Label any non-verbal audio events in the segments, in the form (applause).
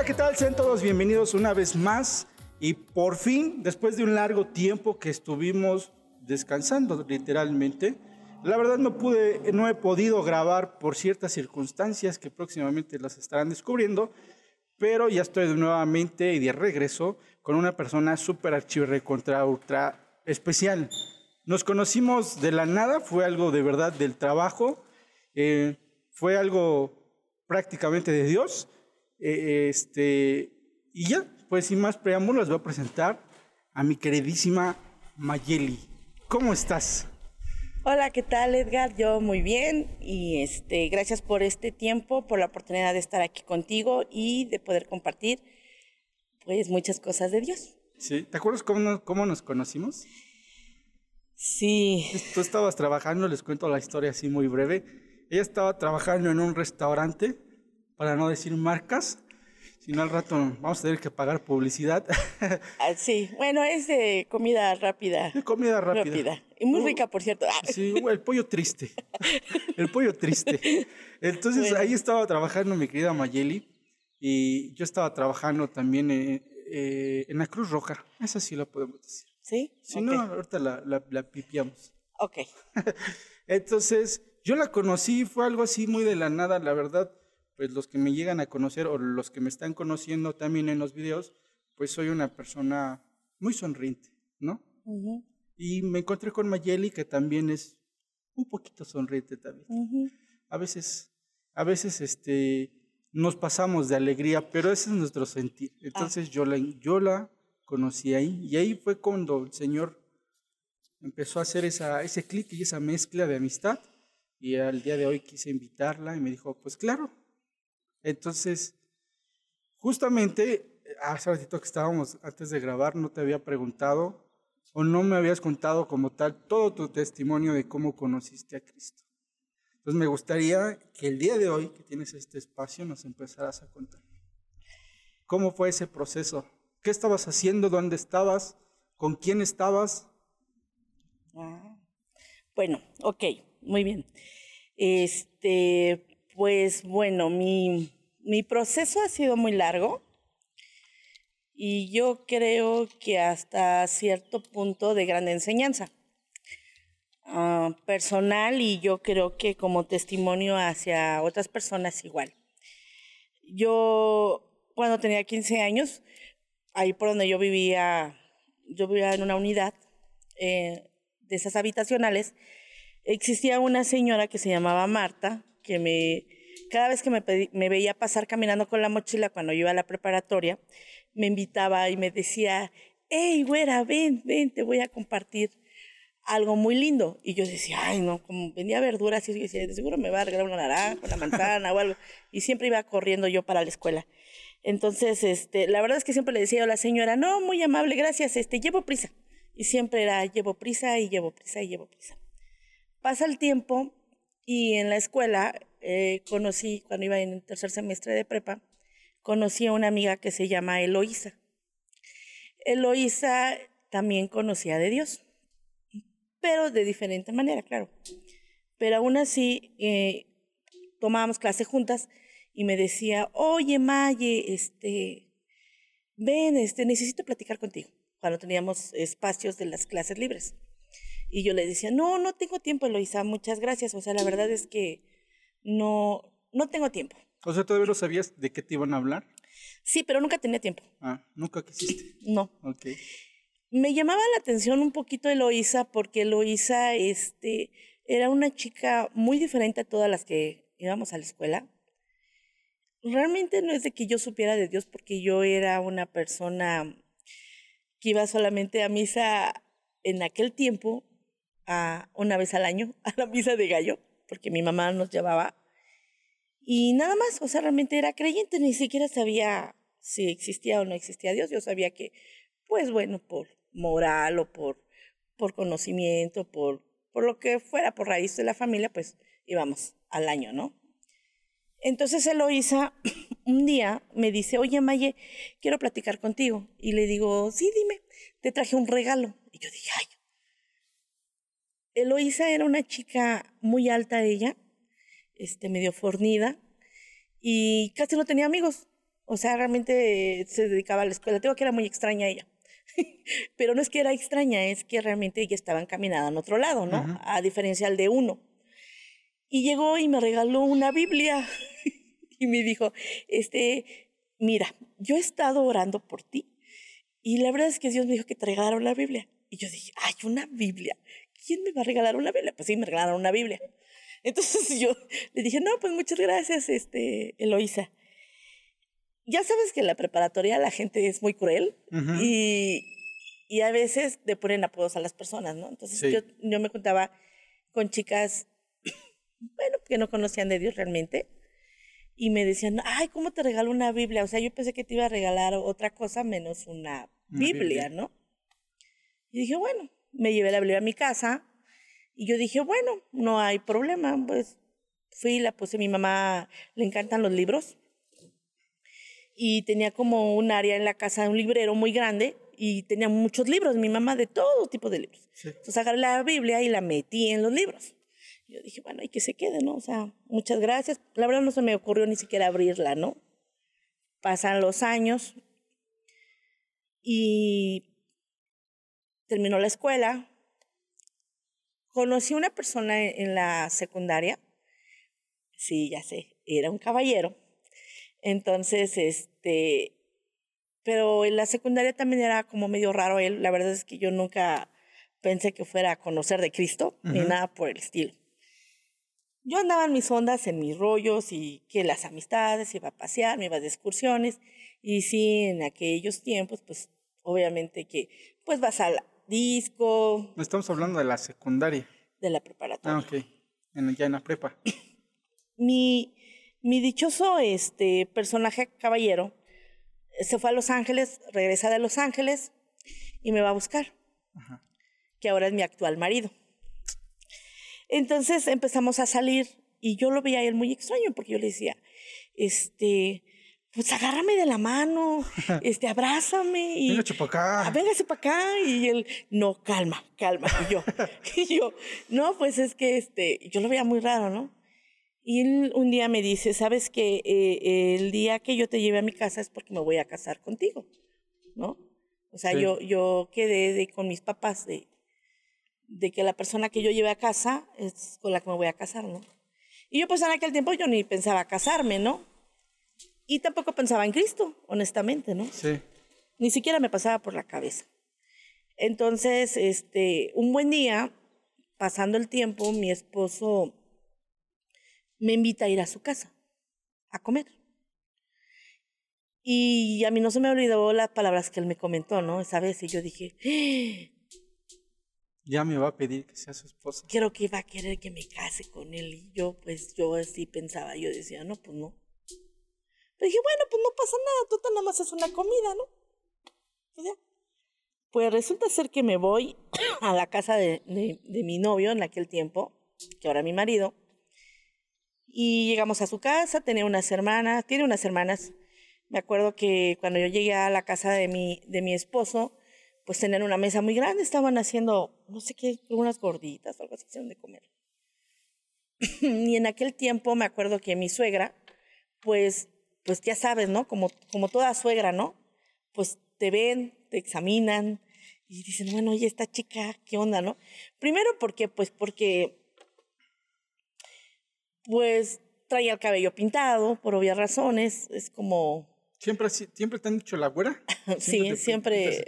Hola, ¿qué tal? Sean todos bienvenidos una vez más. Y por fin, después de un largo tiempo que estuvimos descansando literalmente, la verdad no pude, no he podido grabar por ciertas circunstancias que próximamente las estarán descubriendo, pero ya estoy nuevamente y de regreso con una persona súper archivo contra ultra especial. Nos conocimos de la nada, fue algo de verdad del trabajo, eh, fue algo prácticamente de Dios. Eh, este, y ya, pues sin más preámbulos, les voy a presentar a mi queridísima Mayeli. ¿Cómo estás? Hola, ¿qué tal Edgar? Yo muy bien y este, gracias por este tiempo, por la oportunidad de estar aquí contigo y de poder compartir pues muchas cosas de Dios. Sí, ¿te acuerdas cómo nos, cómo nos conocimos? Sí. Tú estabas trabajando, les cuento la historia así muy breve. Ella estaba trabajando en un restaurante, para no decir marcas, si no al rato vamos a tener que pagar publicidad. (laughs) Ah, sí, bueno, es de comida rápida. De comida rápida. Y muy uh, rica, por cierto. (laughs) Sí, el pollo triste. (laughs) el pollo triste. Entonces ahí estaba trabajando mi querida Mayeli y yo estaba trabajando también eh, eh, en la Cruz Roja. Esa sí la podemos decir. ¿Sí? Si no, ahorita la, la, la pipiamos. Ok. Entonces, yo la conocí, fue algo así muy de la nada, la verdad pues los que me llegan a conocer o los que me están conociendo también en los videos, pues soy una persona muy sonriente, ¿no? Y me encontré con Mayeli, que también es un poquito sonriente también. A veces, a veces este, nos pasamos de alegría, pero ese es nuestro sentir. Ah. Entonces yo, la, yo la conocí ahí y ahí fue cuando el Señor empezó a hacer esa, ese clic y esa mezcla de amistad. Y al día de hoy quise invitarla y me dijo, pues claro, entonces, justamente, hace ratito que estábamos antes de grabar, no te había preguntado o no me habías contado como tal todo tu testimonio de cómo conociste a Cristo. Entonces me gustaría que el día de hoy, que tienes este espacio, nos empezaras a contar. ¿Cómo fue ese proceso? ¿Qué estabas haciendo? ¿Dónde estabas? ¿Con quién estabas? Ah, bueno, ok, muy bien. Este, pues bueno, mi, proceso ha sido muy largo y yo creo que hasta cierto punto de gran enseñanza ah, personal y yo creo que como testimonio hacia otras personas igual. Yo cuando tenía 15 años, ahí por donde yo vivía, yo vivía en una unidad eh, de esas habitacionales, existía una señora que se llamaba Marta, que me, cada vez que me, veía pasar caminando con la mochila cuando iba a la preparatoria, me invitaba y me decía, hey, güera, ven, ven, te voy a compartir algo muy lindo. Y yo decía, ay, no, como vendía verduras, y yo decía, de seguro me va a regalar una naranja, una manzana o algo. Y siempre iba corriendo yo para la escuela. Entonces, este, la verdad es que siempre le decía a la señora, no, muy amable, gracias, este, llevo prisa. Y siempre era, llevo prisa y llevo prisa y llevo prisa. Pasa el tiempo y en la escuela eh, conocí, cuando iba en el tercer semestre de prepa, conocí a una amiga que se llama Eloísa. Eloísa también conocía de Dios, pero de diferente manera, claro. Pero aún así, eh, tomábamos clase juntas y me decía, oye, Maye, este, ven, este, necesito platicar contigo, cuando teníamos espacios de las clases libres. Y yo le decía, no, no tengo tiempo, Eloisa, muchas gracias. O sea, la verdad es que no, no tengo tiempo. O sea, ¿todavía no sabías de qué te iban a hablar? Sí, pero nunca tenía tiempo. Ah, ¿nunca quisiste? No. Ok. Me llamaba la atención un poquito Eloisa porque Eloisa este, era una chica muy diferente a todas las que íbamos a la escuela. Realmente no es de que yo supiera de Dios porque yo era una persona que iba solamente a misa en aquel tiempo una vez al año (laughs) a la misa de gallo, porque mi mamá nos llevaba. Y nada más, o sea, realmente era creyente, ni siquiera sabía si existía o no existía Dios. Yo sabía que, pues bueno, por moral o por, por conocimiento, por, por lo que fuera, por raíz de la familia, pues íbamos al año, ¿no? Entonces Eloisa (clears throat) un día me dice, oye Maye, quiero platicar contigo. Y le digo, sí, dime, te traje un regalo. Y yo dije, ay, Eloísa era una chica muy alta ella, este, medio fornida, y casi no tenía amigos. O sea, realmente se dedicaba a la escuela. Tengo que era muy extraña ella. (laughs) Pero no es que era extraña, es que realmente ella estaba encaminada en otro lado, ¿no? A diferencia del de uno. Y llegó y me regaló una Biblia (laughs) y me dijo, este, mira, yo he estado orando por ti y la verdad es que Dios me dijo que te regalaron la Biblia. Y yo dije, ay, una Biblia. ¿Quién me va a regalar una Biblia? Pues sí, me regalaron una Biblia. Entonces (laughs) yo le dije, no, pues muchas gracias, este, Eloisa. Ya sabes que en la preparatoria la gente es muy cruel y, y, a veces le ponen apodos a las personas, ¿no? Entonces yo, yo me contaba con chicas, (clears throat) bueno, que no conocían de Dios realmente y me decían, ay, ¿cómo te regalo una Biblia? O sea, yo pensé que te iba a regalar otra cosa menos una, Biblia, ¿no? Y dije, bueno, me llevé la Biblia a mi casa y yo dije, bueno, no hay problema, pues fui, la puse, mi mamá le encantan los libros y tenía como un área en la casa, un librero muy grande y tenía muchos libros, mi mamá de todo tipo de libros. Entonces agarré la Biblia y la metí en los libros. Yo dije, bueno, hay que se quede, ¿no? O sea, muchas gracias. La verdad no se me ocurrió ni siquiera abrirla, ¿no? Pasan los años y terminó la escuela. Conocí una persona en la secundaria. Sí, ya sé, era un caballero. Entonces, este, pero en la secundaria también era como medio raro él. La verdad es que yo nunca pensé que fuera a conocer de Cristo, ni nada por el estilo yo andaba en mis ondas, en mis rollos y que las amistades, iba a pasear, me iba de excursiones y sí, en aquellos tiempos, pues obviamente que pues vas al disco. Estamos hablando de la secundaria. De la preparatoria. Ah, ok. En, ya en la prepa. (coughs) mi, mi dichoso este, personaje caballero se fue a Los Ángeles, regresa de Los Ángeles y me va a buscar. Ajá. Que ahora es mi actual marido. Entonces empezamos a salir y yo lo veía a él muy extraño porque yo le decía, este, pues agárrame de la mano, (laughs) este, abrázame y... Véngase para acá. Ah, véngase para acá. Y él, no, calma, calma. Y yo, (laughs) y yo, no, pues es que, este, yo lo veía muy raro, ¿no? Y él un día me dice, ¿sabes que eh, el día que yo te lleve a mi casa es porque me voy a casar contigo, ¿no? O sea, yo, yo quedé de, con mis papás de, de que la persona que yo lleve a casa es con la que me voy a casar, ¿no? Y yo pues en aquel tiempo yo ni pensaba casarme, ¿no? Y tampoco pensaba en Cristo, honestamente, ¿no? Sí. Ni siquiera me pasaba por la cabeza. Entonces, este, un buen día, pasando el tiempo, mi esposo me invita a ir a su casa a comer. Y a mí no se me olvidó las palabras que él me comentó, ¿no? Esa vez, y yo dije, ya me va a pedir que sea su esposa. Creo que iba a querer que me case con él. Y yo, pues, yo así pensaba. Yo decía, no, pues no. Pero dije, bueno, pues no pasa nada. Tú nada más es una comida, ¿no? Pues, resulta ser que me voy (coughs) a la casa de, de, mi novio en aquel tiempo, que ahora mi marido. Y llegamos a su casa, tenía unas hermanas, tiene unas hermanas. Me acuerdo que cuando yo llegué a la casa de mi, de mi esposo, pues tenían una mesa muy grande, estaban haciendo, no sé qué, unas gorditas o algo así, de comer. (coughs) y en aquel tiempo me acuerdo que mi suegra, pues, pues ya sabes, ¿no? Como, como toda suegra, ¿no? Pues te ven, te examinan y dicen, bueno, oye, esta chica, ¿qué onda, no? Primero porque, pues porque, pues traía el cabello pintado, por obvias razones, es como ¿Siempre, ¿Siempre te han dicho la güera? (laughs) sí, siempre.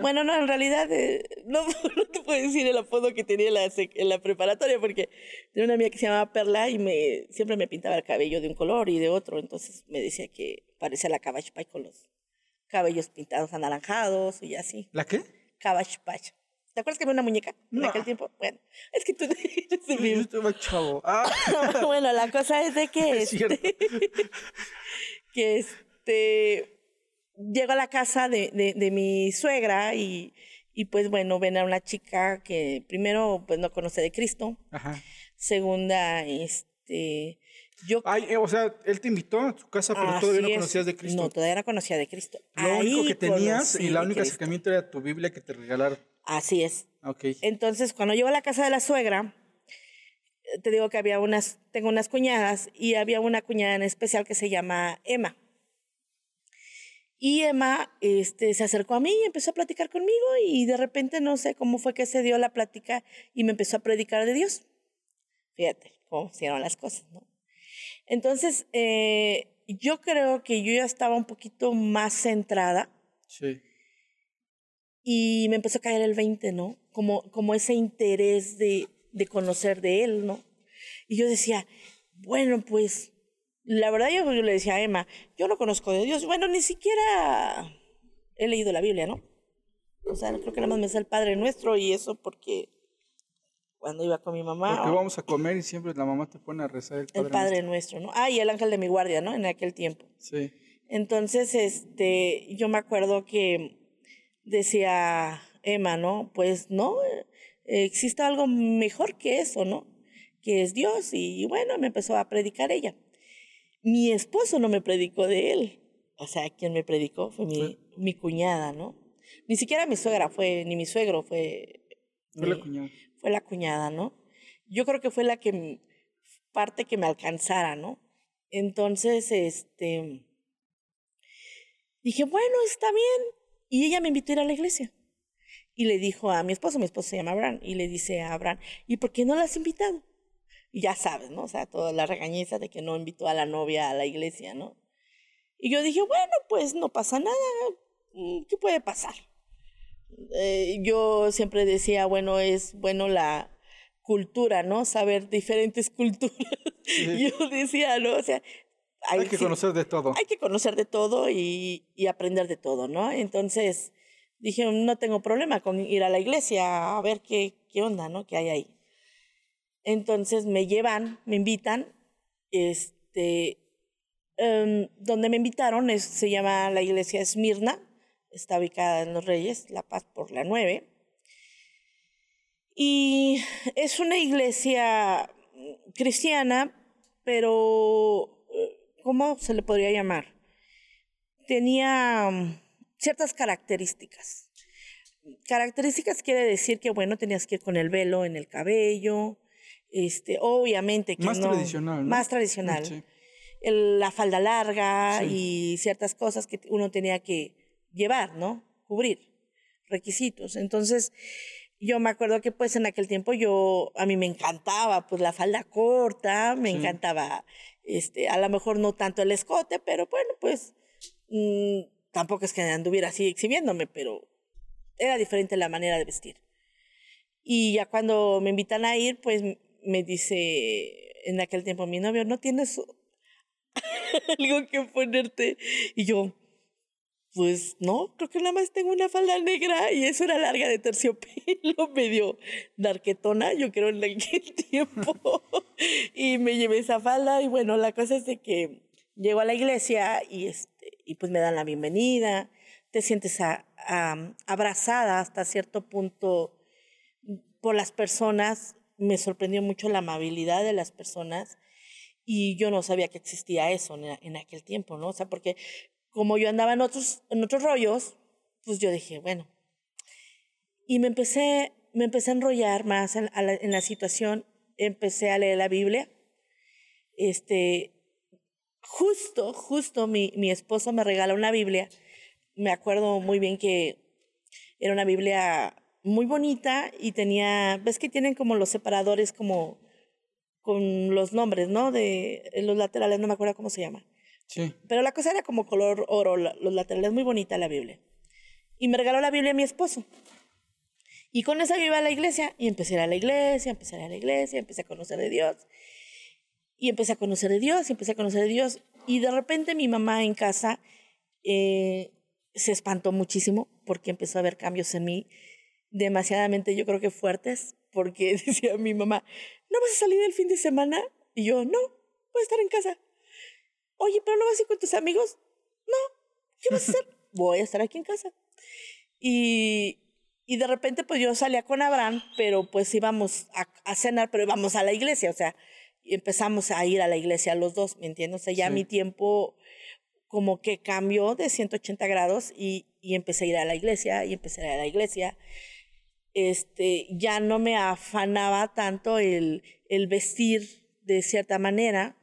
Bueno, no, en realidad eh, (laughs) no, te puedo decir el apodo que tenía en la, en la preparatoria porque tenía una amiga que se llamaba Perla y me, siempre me pintaba el cabello de un color y de otro. Entonces me decía que parecía la Cabbage Patch con los cabellos pintados anaranjados y así. ¿La qué? Cabbage Patch. ¿Te acuerdas que había una muñeca en aquel tiempo? Bueno, es que tú (laughs) eres Yo chavo. Ah. bueno, la cosa es de que... Es este, que es este, llego a la casa de, de, mi suegra y, y, pues bueno, ven a una chica que primero pues no conoce de Cristo. Ajá. Segunda, este, yo... Ay, eh, o sea, él te invitó a su casa, pero todavía no conocías de Cristo. No, todavía no conocía de Cristo. Lo único que tenías y la única acercamiento era tu Biblia que te regalaron. Así es. Entonces, cuando llego a la casa de la suegra, te digo que había unas, tengo unas cuñadas y había una cuñada en especial que se llama Emma. Y Emma este, se acercó a mí y empezó a platicar conmigo y de repente no sé cómo fue que se dio la plática y me empezó a predicar de Dios. Fíjate cómo hicieron las cosas, ¿no? Entonces, eh, yo creo que yo ya estaba un poquito más centrada. Sí. Y me empezó a caer el 20, ¿no? Como, como ese interés de, de conocer de él, ¿no? Y yo decía, bueno, pues, la verdad yo, yo le decía a Emma, yo no conozco de Dios. Bueno, ni siquiera he leído la Biblia, ¿no? O sea, creo que nada más me sé el Padre Nuestro y eso porque cuando iba con mi mamá. Porque vamos a comer y siempre la mamá te pone a rezar el Padre, el Padre Nuestro. ¿no? Ah, y el ángel de mi guardia, ¿no? En aquel tiempo. Sí. Entonces, este, yo me acuerdo que decía Emma, ¿no? Pues no, existe algo mejor que eso, ¿no? Que es Dios. Y bueno, me empezó a predicar ella. Mi esposo no me predicó de él. O sea, quien me predicó fue mi, mi cuñada, ¿no? Ni siquiera mi suegra fue, ni mi suegro fue. Fue mi- la cuñada. fue la cuñada, ¿no? Yo creo que fue la que parte que me alcanzara, ¿no? Entonces, este, dije, bueno, está bien. Y ella me invitó a ir a la iglesia. Y le dijo a mi esposo, mi esposo se llama Abraham, y le dice a Abraham, ¿y por qué no la has invitado? Y ya sabes, ¿no? O sea, toda la regañiza de que no invitó a la novia a la iglesia, ¿no? Y yo dije, bueno, pues no pasa nada, mm, ¿qué puede pasar? Eh, yo siempre decía, bueno, es bueno la cultura, ¿no? Saber diferentes (laughs) culturas. Yo decía, ¿no? O sea, Hay que sí, conocer de todo. hay que conocer de todo y, y aprender de todo, ¿no? Entonces dije, no tengo problema con ir a la iglesia a ver qué, qué onda, ¿no? ¿Qué hay ahí? Entonces me llevan, me invitan, este, em, donde me invitaron se llama la iglesia Esmirna, está ubicada en Los Reyes, La Paz por la 9. Y es una iglesia cristiana, pero eh, ¿cómo se le podría llamar? Tenía ciertas características. Características quiere decir que, bueno, tenías que ir con el velo en el cabello, este, obviamente que Más no- tradicional, ¿no? Más tradicional. Sí. El- la falda larga Sí. y ciertas cosas que uno tenía que llevar, ¿no? Cubrir, requisitos. Entonces, yo me acuerdo que pues en aquel tiempo yo, a mí me encantaba pues la falda corta, me Sí. encantaba, este, a lo mejor no tanto el escote, pero bueno, pues mm, tampoco es que anduviera así exhibiéndome, pero era diferente la manera de vestir. Y ya cuando me invitan a ir, pues me dice en aquel tiempo mi novio, ¿no tienes (laughs) algo que ponerte? Y yo, pues no, creo que nada más tengo una falda negra y eso era larga de terciopelo, (laughs) medio darquetona, yo creo en aquel (laughs) tiempo. y me llevé esa falda y bueno, la cosa es de que llego a la iglesia y, este, y pues me dan la bienvenida, te sientes a- a- abrazada hasta cierto punto por las personas. Me sorprendió mucho la amabilidad de las personas y yo no sabía que existía eso en, aquel tiempo, ¿no? O sea, porque como yo andaba en otros, en otros rollos, pues yo dije, bueno. Y me empecé, me empecé a enrollar más en, la, en la situación, empecé a leer la Biblia. Este, justo, justo mi, mi esposo me regaló una Biblia. Me acuerdo muy bien que era una Biblia muy bonita y tenía, ves que tienen como los separadores como con los nombres, ¿no? De los laterales, no me acuerdo cómo se llama. Sí. Pero la cosa era como color oro, los laterales, muy bonita la Biblia. Y me regaló la Biblia mi esposo. Y con esa yo iba a la iglesia y empecé a ir a la iglesia, empecé a ir a la iglesia, empecé a conocer de Dios. Y empecé a conocer de Dios, y empecé a conocer de Dios. Y de repente mi mamá en casa eh, se espantó muchísimo porque empezó a ver cambios en mí demasiadamente, yo creo que fuertes, porque (laughs) decía mi mamá, ¿no vas a salir el fin de semana? Y yo, no, voy a estar en casa. Oye, pero no vas a ir con tus amigos. No, ¿qué vas a hacer? (laughs) Voy a estar aquí en casa. Y, y de repente, pues yo salía con Abraham, pero pues íbamos a, a cenar, pero íbamos a la iglesia, o sea, empezamos a ir a la iglesia los dos, ¿me entiendes? O sea, ya Sí. mi tiempo como que cambió de 180 grados y, y empecé a ir a la iglesia y empecé a ir a la iglesia. Este, ya no me afanaba tanto el, el vestir de cierta manera.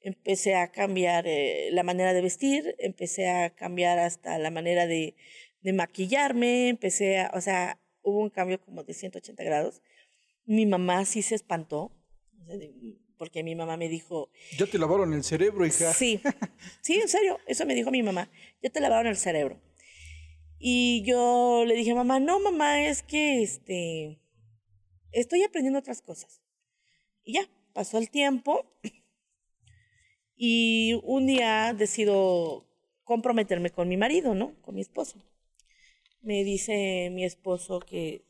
empecé a cambiar eh, la manera de vestir, empecé a cambiar hasta la manera de, de maquillarme, empecé a, o sea, hubo un cambio como de 180 grados. Mi mamá sí se espantó, porque mi mamá me dijo... Ya te lavaron el cerebro, hija. Sí, sí, en serio, eso me dijo mi mamá, ya te lavaron el cerebro. Y yo le dije, mamá, no, mamá, es que este, estoy aprendiendo otras cosas. Y ya, pasó el tiempo (clears throat) y un día decido comprometerme con mi marido, ¿no? Con mi esposo. Me dice mi esposo que,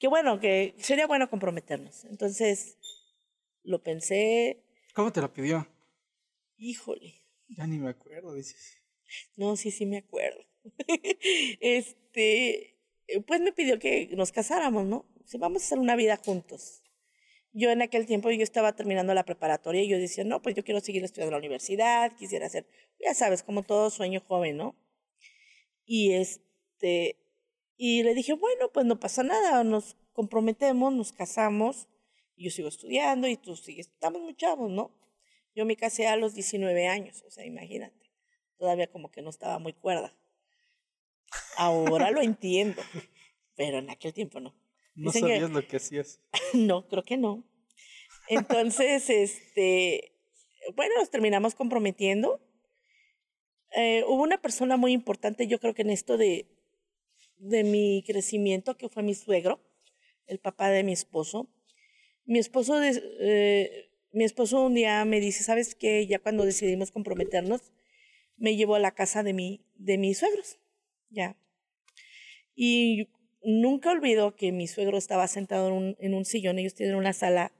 que bueno, que sería bueno comprometernos. Entonces, lo pensé. ¿Cómo te lo pidió? Híjole. Ya ni me acuerdo, dices. No, sí, sí me acuerdo. (laughs) este, pues me pidió que nos casáramos, ¿no? Si vamos a hacer una vida juntos. Yo en aquel tiempo yo estaba terminando la preparatoria y yo decía, no, pues yo quiero seguir estudiando en la universidad, quisiera hacer, ya sabes, como todo sueño joven, ¿no? Y este, y le dije, bueno, pues no pasa nada, nos comprometemos, nos casamos, y yo sigo estudiando y tú sigues, estamos muy chavos, ¿no? Yo me casé a los 19 años, o sea, imagínate, todavía como que no estaba muy cuerda. Ahora lo (laughs) entiendo, pero en aquel tiempo no. No sabías lo que hacías. (laughs) no, creo que no. Entonces, (laughs) este, bueno, nos terminamos comprometiendo. Eh, hubo una persona muy importante, yo creo que en esto de, de mi crecimiento, que fue mi suegro, el papá de mi esposo. Mi esposo, eh, mi esposo un día me dice, ¿sabes qué? Ya cuando decidimos comprometernos, me llevó a la casa de, mi, de mis suegros ya. Y nunca olvido que mi suegro estaba sentado en un, en un sillón, ellos tienen una sala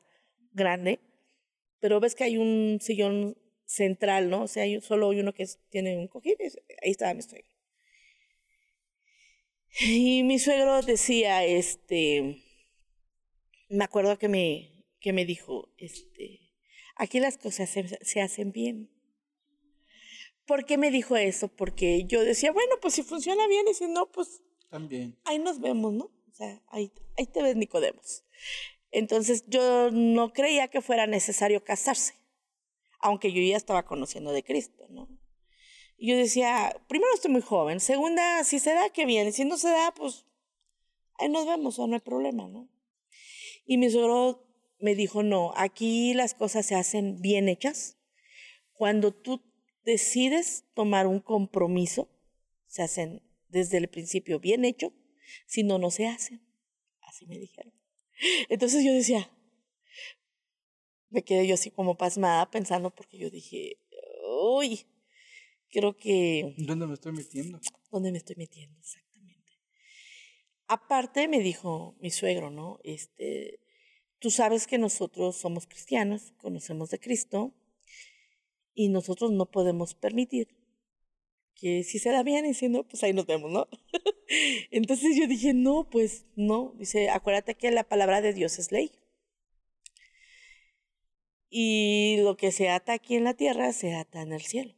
grande, pero ves que hay un sillón central, ¿no? O sea, hay solo hay uno que tiene un cojín, ahí estaba mi suegro. Y mi suegro decía, este, me acuerdo que me, que me dijo, este, aquí las cosas se, se hacen bien. ¿Por qué me dijo eso? Porque yo decía, bueno, pues si funciona bien y si no, pues... También. Ahí nos vemos, ¿no? O sea, ahí, ahí te ves, Nicodemos. Entonces yo no creía que fuera necesario casarse, aunque yo ya estaba conociendo de Cristo, ¿no? Y yo decía, primero estoy muy joven, segunda, si se da, qué bien, si no se da, pues ahí nos vemos o no hay problema, ¿no? Y mi suegro me dijo, no, aquí las cosas se hacen bien hechas. Cuando tú decides tomar un compromiso, se hacen desde el principio bien hecho, si no, no se hacen. Así me dijeron. Entonces yo decía, me quedé yo así como pasmada pensando porque yo dije, uy, creo que... ¿Dónde me estoy metiendo? ¿Dónde me estoy metiendo? Exactamente. Aparte me dijo mi suegro, ¿no? Este, tú sabes que nosotros somos cristianos, conocemos de Cristo, y nosotros no podemos permitir que si se da bien y si no, pues ahí nos vemos, ¿no? (laughs) Entonces yo dije, no, pues no. Dice, acuérdate que la palabra de Dios es ley. Y lo que se ata aquí en la tierra se ata en el cielo.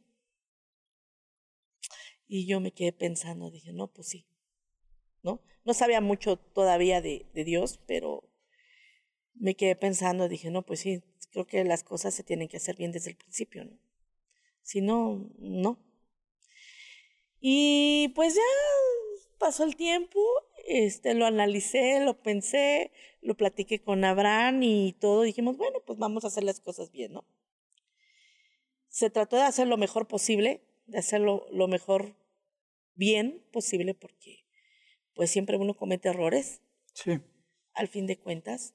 Y yo me quedé pensando, dije, no, pues sí, ¿no? No sabía mucho todavía de, de Dios, pero me quedé pensando, dije, no, pues sí, creo que las cosas se tienen que hacer bien desde el principio, ¿no? Si no, no. Y pues ya pasó el tiempo, este, lo analicé, lo pensé, lo platiqué con Abraham y todo. Dijimos, bueno, pues vamos a hacer las cosas bien, ¿no? Se trató de hacer lo mejor posible, de hacerlo lo mejor bien posible, porque pues siempre uno comete errores. Sí. Al fin de cuentas.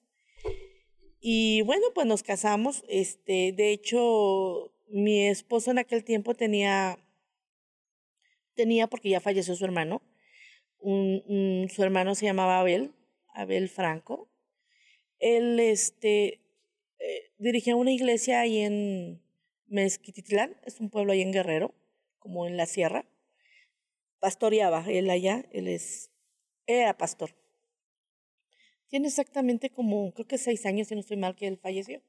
Y bueno, pues nos casamos. Este, de hecho, mi esposo en aquel tiempo tenía, tenía, porque ya falleció su hermano, un, su hermano se llamaba Abel, Abel Franco. Él este, eh, dirigía una iglesia ahí en Mezquititlán, es un pueblo ahí en Guerrero, como en la sierra. Pastoreaba él allá, él es, era pastor. Tiene exactamente como, creo que seis años, si no estoy mal, que él falleció.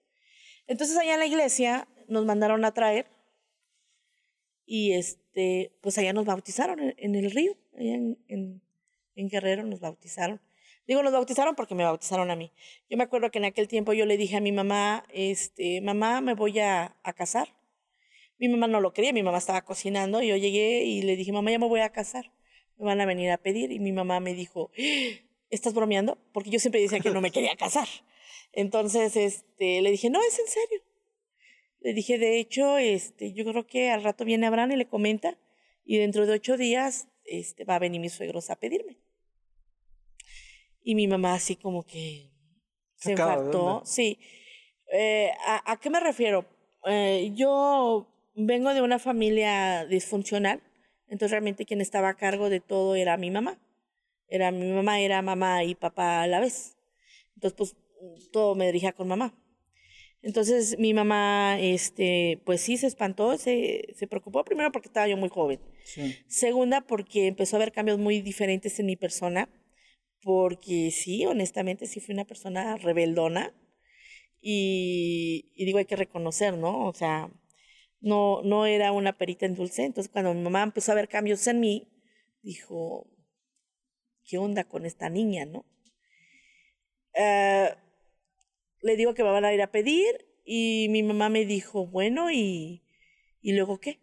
Entonces allá en la iglesia nos mandaron a traer y este, pues allá nos bautizaron en, el río, allá en, en, Guerrero nos bautizaron. Digo, nos bautizaron porque me bautizaron a mí. Yo me acuerdo que en aquel tiempo yo le dije a mi mamá, este, mamá, me voy a, a casar. Mi mamá no lo quería, mi mamá estaba cocinando y yo llegué y le dije, mamá, ya me voy a casar. Me van a venir a pedir. Y mi mamá me dijo, ¿estás bromeando? Porque yo siempre decía que no me quería casar. Entonces, este, le dije, no, es en serio. Le dije, de hecho, este, yo creo que al rato viene Abraham y le comenta y dentro de ocho días este, va a venir mis suegros a pedirme. Y mi mamá así como que se infartó. onda. Sí. Eh, ¿a, a qué me refiero? Eh, yo vengo de una familia disfuncional, entonces realmente quien estaba a cargo de todo era mi mamá. Era mi mamá, era mamá y papá a la vez. Entonces, pues todo me dirigía con mamá. Entonces mi mamá, este, pues sí se espantó, se, se preocupó primero porque estaba yo muy joven. Sí. Segunda, porque empezó a haber cambios muy diferentes en mi persona, porque sí, honestamente, sí fui una persona rebeldona y, y digo, hay que reconocer, ¿no? O sea, no, no era una perita en dulce. Entonces, cuando mi mamá empezó a ver cambios en mí, dijo, ¿qué onda con esta niña, no? Eh, le digo que me van a ir a pedir y mi mamá me dijo, bueno, ¿y, ¿y luego qué?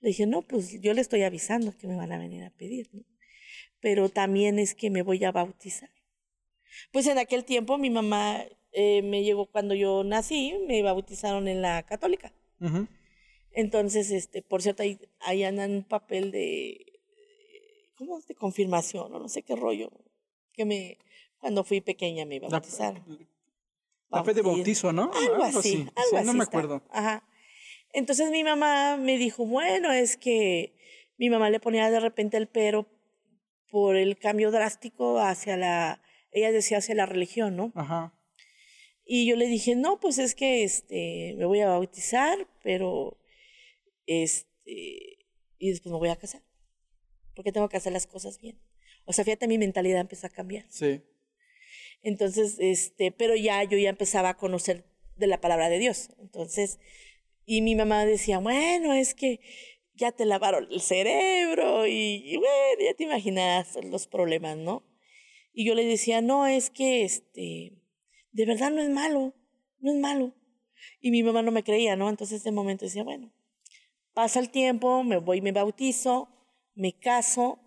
Le dije, no, pues yo le estoy avisando que me van a venir a pedir, ¿no? Pero también es que me voy a bautizar. Pues en aquel tiempo mi mamá eh, me llegó cuando yo nací, me bautizaron en la católica. Entonces, este, por cierto, ahí, ahí andan un papel de, ¿cómo es? De confirmación, o no sé qué rollo, que me, cuando fui pequeña me La, bautizaron. la fe de bautizo, ¿no? Algo así, algo Sí, así no me está. acuerdo. Ajá. Entonces mi mamá me dijo, bueno, es que mi mamá le ponía de repente el pero por el cambio drástico hacia la, ella decía hacia la religión, ¿no? Ajá. Y yo le dije, no, pues es que este, me voy a bautizar, pero este, y después me voy a casar, porque tengo que hacer las cosas bien. O sea, fíjate, mi mentalidad empezó a cambiar. Sí. Entonces, este, pero ya yo ya empezaba a conocer de la palabra de Dios. Entonces, y mi mamá decía, bueno, es que ya te lavaron el cerebro y, bueno, ya te imaginas los problemas, ¿no? Y yo le decía, no, es que este, de verdad no es malo, no es malo. Y mi mamá no me creía, ¿no? Entonces, de momento decía, bueno, pasa el tiempo, me voy, me bautizo, me caso,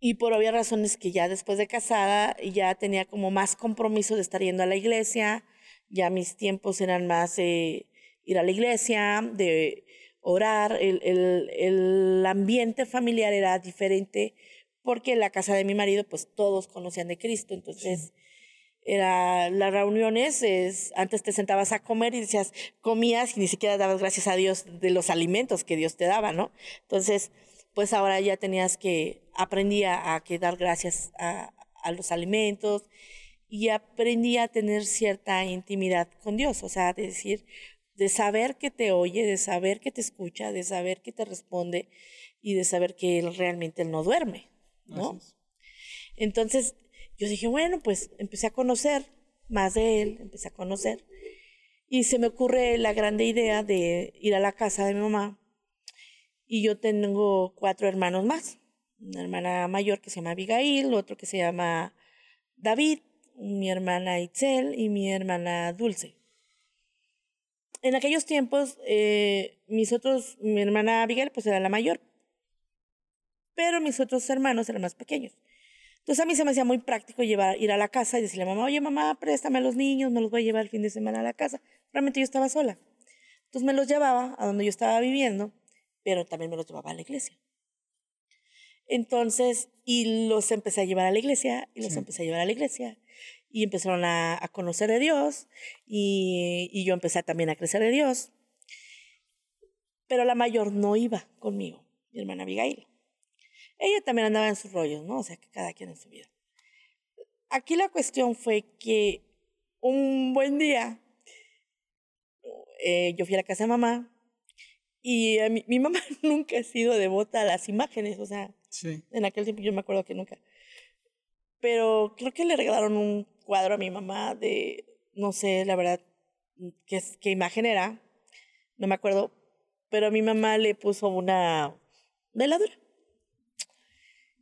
y por obvias razones que ya después de casada ya tenía como más compromiso de estar yendo a la iglesia, ya mis tiempos eran más de ir a la iglesia, de orar, el, el, el ambiente familiar era diferente porque en la casa de mi marido pues todos conocían de Cristo, entonces era las reuniones, es, antes te sentabas a comer y decías, comías y ni siquiera dabas gracias a Dios de los alimentos que Dios te daba, ¿no? Entonces, pues ahora ya tenías que, aprendí a, a que dar gracias a, a los alimentos y aprendí a tener cierta intimidad con Dios, o sea, de decir, de saber que te oye, de saber que te escucha, de saber que te responde y de saber que Él realmente Él no duerme, ¿no? Entonces yo dije, bueno, pues empecé a conocer más de Él, empecé a conocer y se me ocurre la grande idea de ir a la casa de mi mamá y yo tengo cuatro hermanos más, una hermana mayor que se llama Abigail, otro que se llama David, mi hermana Itzel y mi hermana Dulce. En aquellos tiempos, eh, mis otros, mi hermana Abigail, pues era la mayor, pero mis otros hermanos eran más pequeños. Entonces a mí se me hacía muy práctico llevar, ir a la casa y decirle a mamá, oye mamá, préstame a los niños, me los voy a llevar el fin de semana a la casa. Realmente yo estaba sola. Entonces me los llevaba a donde yo estaba viviendo, pero también me los llevaba a la iglesia. Entonces, y los empecé a llevar a la iglesia, y los Sí. empecé a llevar a la iglesia, y empezaron a, a conocer de Dios, y, y yo empecé también a crecer de Dios. Pero la mayor no iba conmigo, mi hermana Abigail. Ella también andaba en sus rollos, ¿no? O sea, que cada quien en su vida. Aquí la cuestión fue que un buen día eh, yo fui a la casa de mamá y a mi, mi mamá (laughs) nunca ha sido devota a las imágenes, o sea, Sí. en aquel tiempo yo me acuerdo que nunca. Pero creo que le regalaron un cuadro a mi mamá de, no sé, la verdad, qué, es- qué imagen era, no me acuerdo, pero mi mamá le puso una veladora.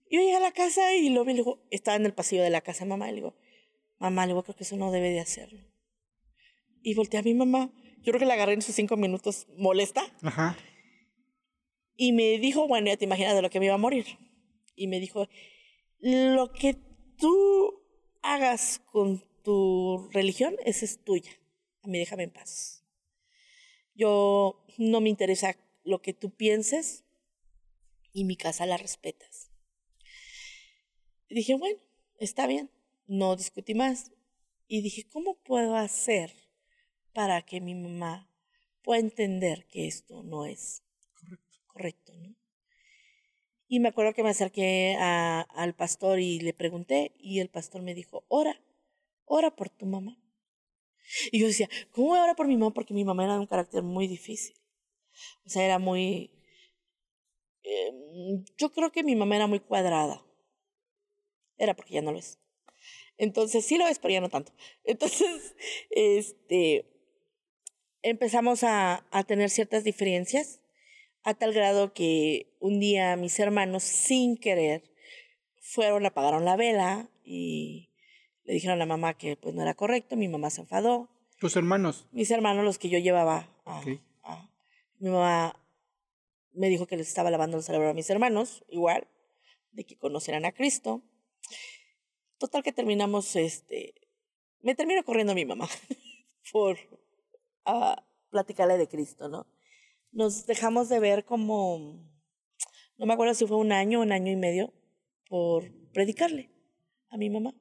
Y yo llegué a la casa y lo vi, le digo, estaba en el pasillo de la casa mamá, y le digo, mamá, le digo, creo que eso no debe de hacerlo. Y volteé a mi mamá, yo creo que la agarré en sus cinco minutos molesta. Ajá. Y me dijo, bueno, ya te imaginas de lo que me iba a morir. Y me dijo, lo que tú hagas con tu religión, esa es tuya. A mí déjame en paz. Yo no me interesa lo que tú pienses y mi casa la respetas. Y dije, bueno, está bien, no discutí más. Y dije, ¿cómo puedo hacer para que mi mamá pueda entender que esto no es correcto? ¿no? Y me acuerdo que me acerqué a, al pastor y le pregunté y el pastor me dijo, ora, ora por tu mamá. Y yo decía, ¿cómo voy a orar por mi mamá? Porque mi mamá era de un carácter muy difícil. O sea, era muy... Eh, yo creo que mi mamá era muy cuadrada. Era porque ya no lo es. Entonces, sí lo es, pero ya no tanto. (laughs) Entonces, este, empezamos a, a tener ciertas diferencias, a tal grado que un día mis hermanos, sin querer, fueron, apagaron la vela y le dijeron a la mamá que pues no era correcto, mi mamá se enfadó. ¿Tus hermanos? Mis hermanos, los que yo llevaba a, a mi mamá me dijo que les estaba lavando el cerebro a mis hermanos, igual, de que conocieran a Cristo. Total que terminamos, este, me terminó corriendo mi mamá (laughs) por a platicarle de Cristo, ¿no? Nos dejamos de ver como, no me acuerdo si fue un año, un año y medio, por predicarle a mi mamá.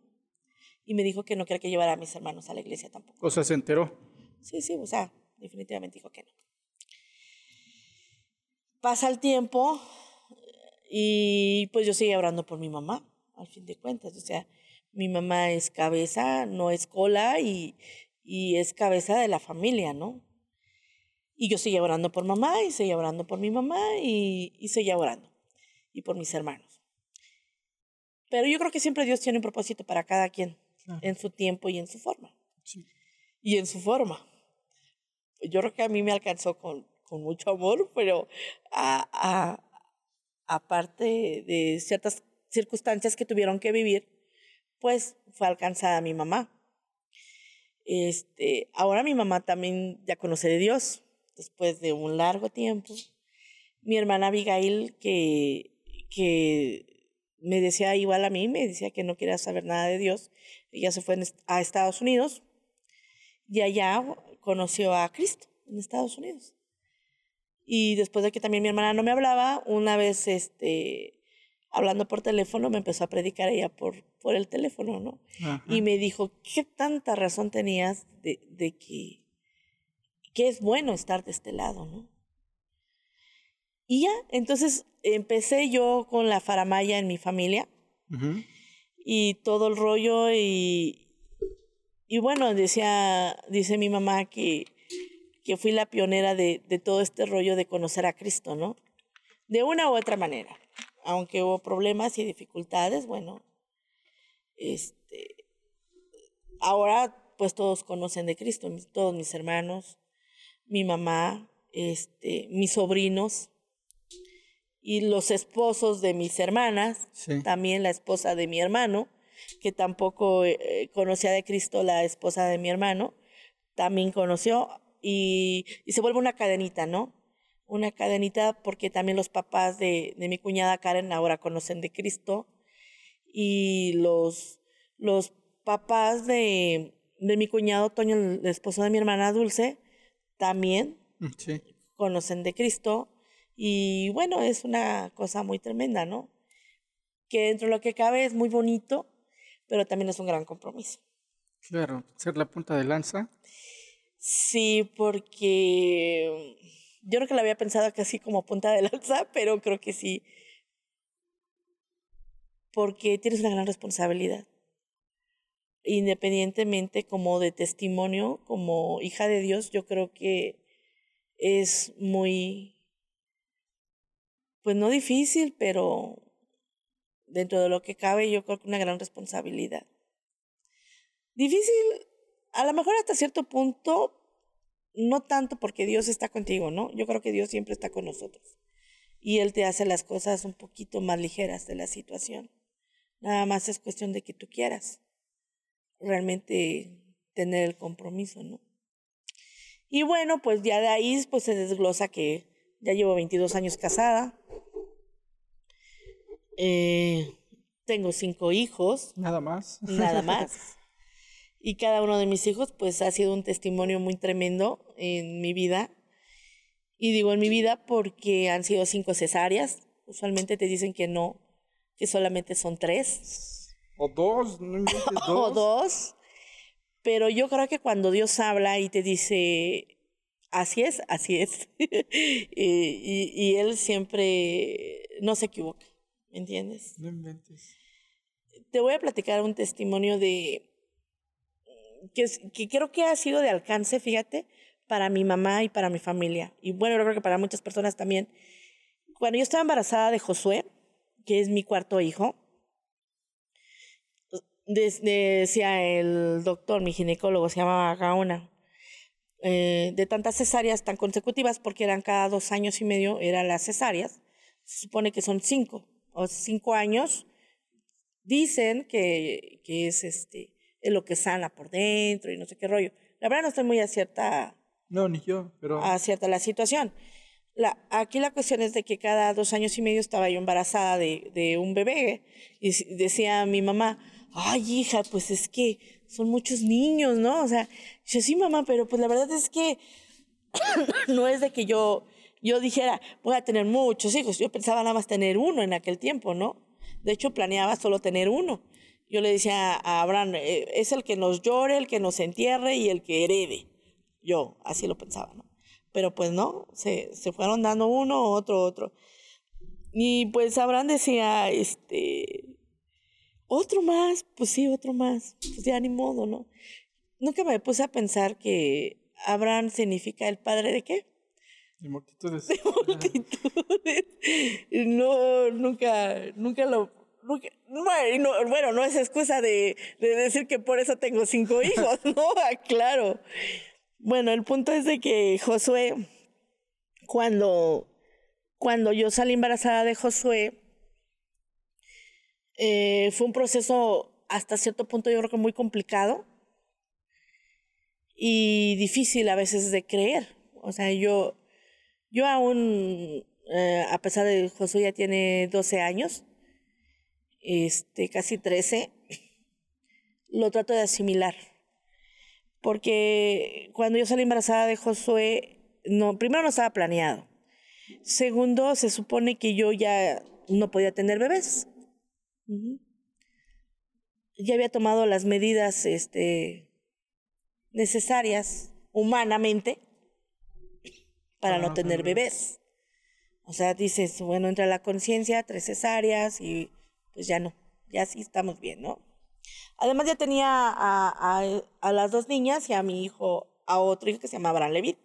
Y me dijo que no quería que llevara a mis hermanos a la iglesia tampoco. O sea, se enteró. Sí, sí, o sea, definitivamente dijo que no. Pasa el tiempo y pues yo seguí orando por mi mamá, al fin de cuentas. O sea, mi mamá es cabeza, no es cola y, y es cabeza de la familia, ¿no? Y yo seguía orando por mamá y seguía orando por mi mamá y, y seguía orando. Y por mis hermanos. Pero yo creo que siempre Dios tiene un propósito para cada quien, Claro. en su tiempo y en su forma. Sí. Y en su forma. Yo creo que a mí me alcanzó con, con mucho amor, pero a, a, aparte de ciertas circunstancias que tuvieron que vivir, pues fue alcanzada mi mamá. Este, ahora mi mamá también ya conoce de Dios, después de un largo tiempo. Mi hermana Abigail, que, que me decía igual a mí, me decía que no quería saber nada de Dios, ella se fue a Estados Unidos y allá conoció a Cristo en Estados Unidos. Y después de que también mi hermana no me hablaba, una vez este, hablando por teléfono, me empezó a predicar ella por, por el teléfono, ¿no? Ajá. Y me dijo, ¿qué tanta razón tenías de, de que, que es bueno estar de este lado, ¿no? Y ya, entonces empecé yo con la faramaya en mi familia y todo el rollo y, y bueno, decía, dice mi mamá que, que fui la pionera de, de todo este rollo de conocer a Cristo, ¿no? De una u otra manera. Aunque hubo problemas y dificultades, bueno, este, ahora pues todos conocen de Cristo, mis- todos mis hermanos, mi mamá, este, mis sobrinos y los esposos de mis hermanas, Sí. también la esposa de mi hermano, que tampoco eh, conocía de Cristo, la esposa de mi hermano, también conoció y, y se vuelve una cadenita, ¿no? Una cadenita porque también los papás de, de mi cuñada Karen ahora conocen de Cristo y los, los papás de, de mi cuñado Toño, el esposo de mi hermana Dulce, también Mm, Sí. conocen de Cristo y bueno, es una cosa muy tremenda, ¿no? Que dentro de lo que cabe es muy bonito, pero también es un gran compromiso. Claro. Ser la punta de lanza. Sí, porque yo creo que lo había pensado casi como punta de lanza, (laughs) pero creo que sí, porque tienes una gran responsabilidad. Independientemente como de testimonio, como hija de Dios, yo creo que es muy, pues no difícil, pero dentro de lo que cabe, yo creo que una gran responsabilidad. Difícil, a lo mejor hasta cierto punto, no tanto porque Dios está contigo, ¿no? Yo creo que Dios siempre está con nosotros. y él te hace las cosas un poquito más ligeras de la situación. Nada más es cuestión de que tú quieras realmente tener el compromiso, ¿no? Y bueno, pues ya de ahí pues se desglosa que ya llevo 22 años casada. Eh, tengo cinco hijos. Nada más. Nada más. (laughs) Y cada uno de mis hijos pues ha sido un testimonio muy tremendo en mi vida y digo en mi vida porque han sido cinco cesáreas. Usualmente te dicen que no, que solamente son tres. O dos, no inventes (laughs) dos. o dos. Pero yo creo que cuando Dios habla y te dice, así es, así es. (laughs) y, y, Él siempre no se equivoca, ¿me entiendes? No inventes. Te voy a platicar un testimonio de... Que, creo que ha sido de alcance, fíjate, para mi mamá y para mi familia. Y bueno, yo creo que para muchas personas también. Cuando yo estaba embarazada de Josué, que es mi cuarto hijo, decía el doctor, mi ginecólogo, se llamaba Gaona, eh, de tantas cesáreas tan consecutivas, porque eran cada dos años y medio, eran las cesáreas, se supone que son cinco, o cinco años, dicen que, que es, este, es lo que sana por dentro y no sé qué rollo. La verdad no estoy muy acierta no, ni yo, pero... Acierta la situación. La, aquí la cuestión es de que cada dos años y medio estaba yo embarazada de, de un bebé y decía mi mamá, ay hija, pues es que son muchos niños, ¿no? O sea, yo sí mamá, pero pues la verdad es que (coughs) no es de que yo, yo dijera, voy a tener muchos hijos, yo pensaba nada más tener uno en aquel tiempo, ¿no? De hecho, planeaba solo tener uno. Yo le decía a Abraham, eh, es el que nos llore, el que nos entierre y el que herede. Yo así lo pensaba, ¿no? Pero pues no, se, se fueron dando uno, otro, otro. Y pues Abraham decía, este, otro más, pues sí, otro más, pues ya ni modo, ¿no? Nunca me puse a pensar que Abraham significa el padre de qué? De multitudes. De multitudes. (laughs) No, nunca, nunca lo, bueno, no, bueno, no es excusa de, de, decir que por eso tengo cinco (laughs) hijos, ¿no? Ah, claro. Bueno, el punto es de que Josué, cuando, cuando yo salí embarazada de Josué, eh, fue un proceso hasta cierto punto yo creo que muy complicado y difícil a veces de creer. O sea, yo, yo aún, eh, a pesar de que Josué ya tiene 12 años, este, casi 13, lo trato de asimilar porque cuando yo salí embarazada de Josué, no, primero no estaba planeado. Segundo, se supone que yo ya no podía tener bebés. Ya había tomado las medidas este, necesarias humanamente para no tener bebés. O sea, dices, bueno, entra la conciencia, tres cesáreas y pues ya no, ya sí estamos bien, ¿no? Además ya tenía a, las dos niñas y a mi hijo, a otro hijo que se llama Abraham Levit.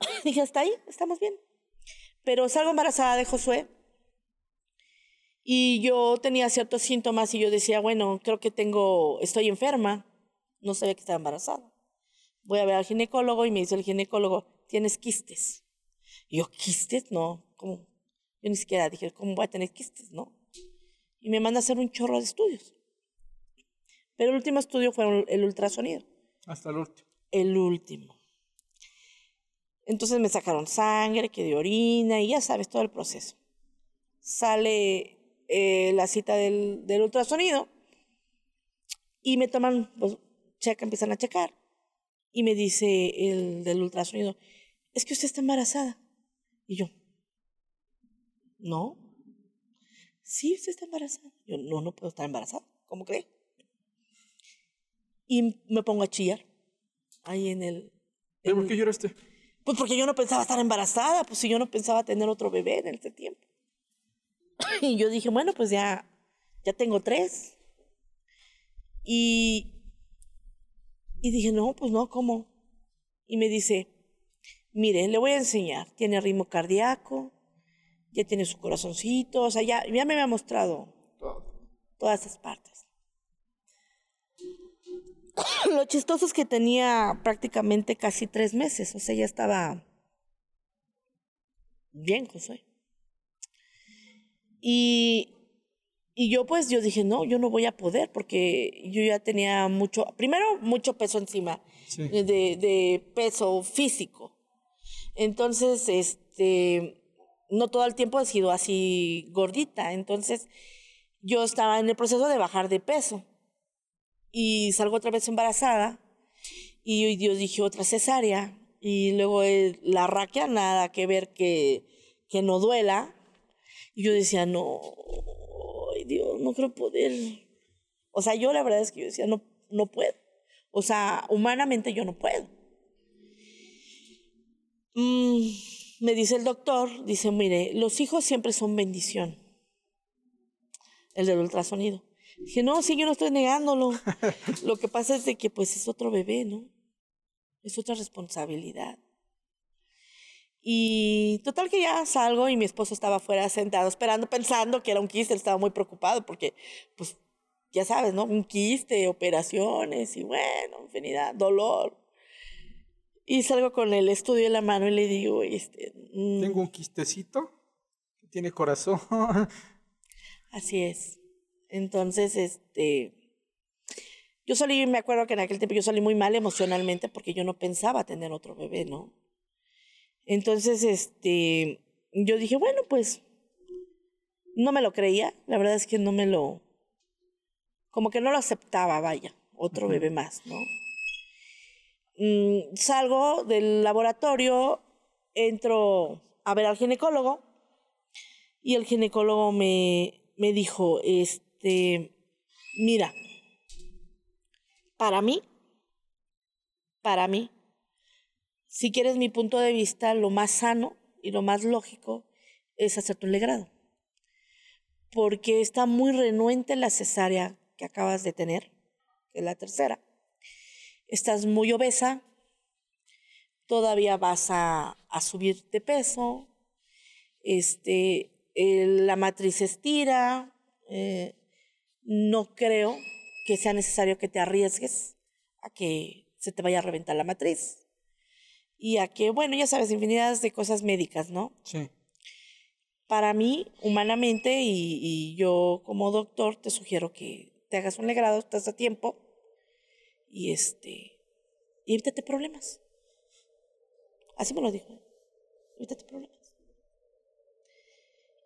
(coughs) Dije, hasta ahí, estamos bien. Pero salgo embarazada de Josué y yo tenía ciertos síntomas y yo decía, bueno, creo que tengo, estoy enferma. No sabía que estaba embarazada. Voy a ver al ginecólogo y me dice el ginecólogo, tienes quistes. Y yo, ¿quistes? No, ¿cómo? Yo ni siquiera dije, ¿cómo voy a tener quistes? No. Y me manda a hacer un chorro de estudios. Pero el último estudio fue el ultrasonido. Hasta el último. El último. Entonces me sacaron sangre, que de orina y ya sabes todo el proceso. Sale eh, la cita del, del, ultrasonido y me toman, pues, checa, empiezan a checar. Y me dice el del ultrasonido, es que usted está embarazada. Y yo, no. Sí, usted está embarazada. Yo, no, no puedo estar embarazada. ¿Cómo cree? y me pongo a chillar ahí en el... ¿Pero por qué lloraste? Pues porque yo no pensaba estar embarazada, pues si yo no pensaba tener otro bebé en este tiempo. Y yo dije, bueno, pues ya, ya tengo tres. Y, y dije, no, pues no, ¿cómo? Y me dice, mire, le voy a enseñar, tiene ritmo cardíaco, ya tiene su corazoncito, o sea, ya, ya me había mostrado todas esas partes. (coughs) Lo chistoso es que tenía prácticamente casi tres meses, o sea, ya estaba bien, José. Y, y yo pues yo dije, no, yo no voy a poder porque yo ya tenía mucho, primero mucho peso encima, de, de peso físico. Entonces, este, no todo el tiempo he sido así gordita. Entonces, yo estaba en el proceso de bajar de peso. Y salgo otra vez embarazada. Y Dios dije otra cesárea. Y luego la raquia, nada que ver que, que no duela. Y yo decía, no, ay Dios, no creo poder. O sea, yo la verdad es que yo decía, no, no puedo. O sea, humanamente yo no puedo. Mm, me dice el doctor, dice, mire, los hijos siempre son bendición. El del ultrasonido. Dije, no, sí, yo no estoy negándolo. (laughs) Lo que pasa es de que pues es otro bebé, ¿no? Es otra responsabilidad. Y total que ya salgo y mi esposo estaba afuera sentado esperando, pensando que era un quiste, él estaba muy preocupado porque, pues, ya sabes, ¿no? Un quiste, operaciones y bueno, infinidad, dolor. Y salgo con el estudio en la mano y le digo, este... Mm". Tengo un quistecito que tiene corazón. (laughs) Así es. Entonces, este... Yo salí, me acuerdo que en aquel tiempo yo salí muy mal emocionalmente porque yo no pensaba tener otro bebé, ¿no? Entonces, este, yo dije, bueno, pues no me lo creía, la verdad es que no me lo, como que no lo aceptaba, vaya, otro bebé más, ¿no? Mm, salgo del laboratorio, entro a ver al ginecólogo y el ginecólogo me, me dijo, este, mira, para mí, para mí, si quieres mi punto de vista, lo más sano y lo más lógico es hacerte un legrado. Porque está muy renuente la cesárea que acabas de tener, que es la tercera estás muy obesa, todavía vas a, subir de peso, este, la matriz estira, eh, no creo que sea necesario que te arriesgues a que se te vaya a reventar la matriz. Y a que, bueno, ya sabes, infinidad de cosas médicas, ¿no? Sí. Para mí, humanamente, y, y yo como doctor, te sugiero que te hagas un legrado, estás a tiempo, y este, y evítate problemas. Así me lo dijo. Evítate problemas.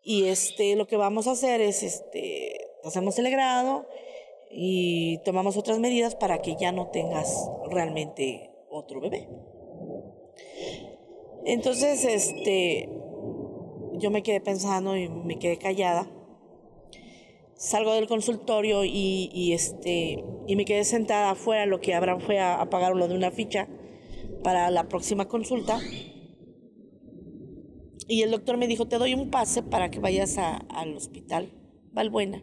Y este, lo que vamos a hacer es, este, hacemos el grado y tomamos otras medidas para que ya no tengas realmente otro bebé. Entonces, este, yo me quedé pensando y me quedé callada salgo del consultorio y, y, este, y me quedé sentada afuera, lo que Abraham fue a, pagar lo de una ficha para la próxima consulta. Y el doctor me dijo, te doy un pase para que vayas a, al hospital Valbuena.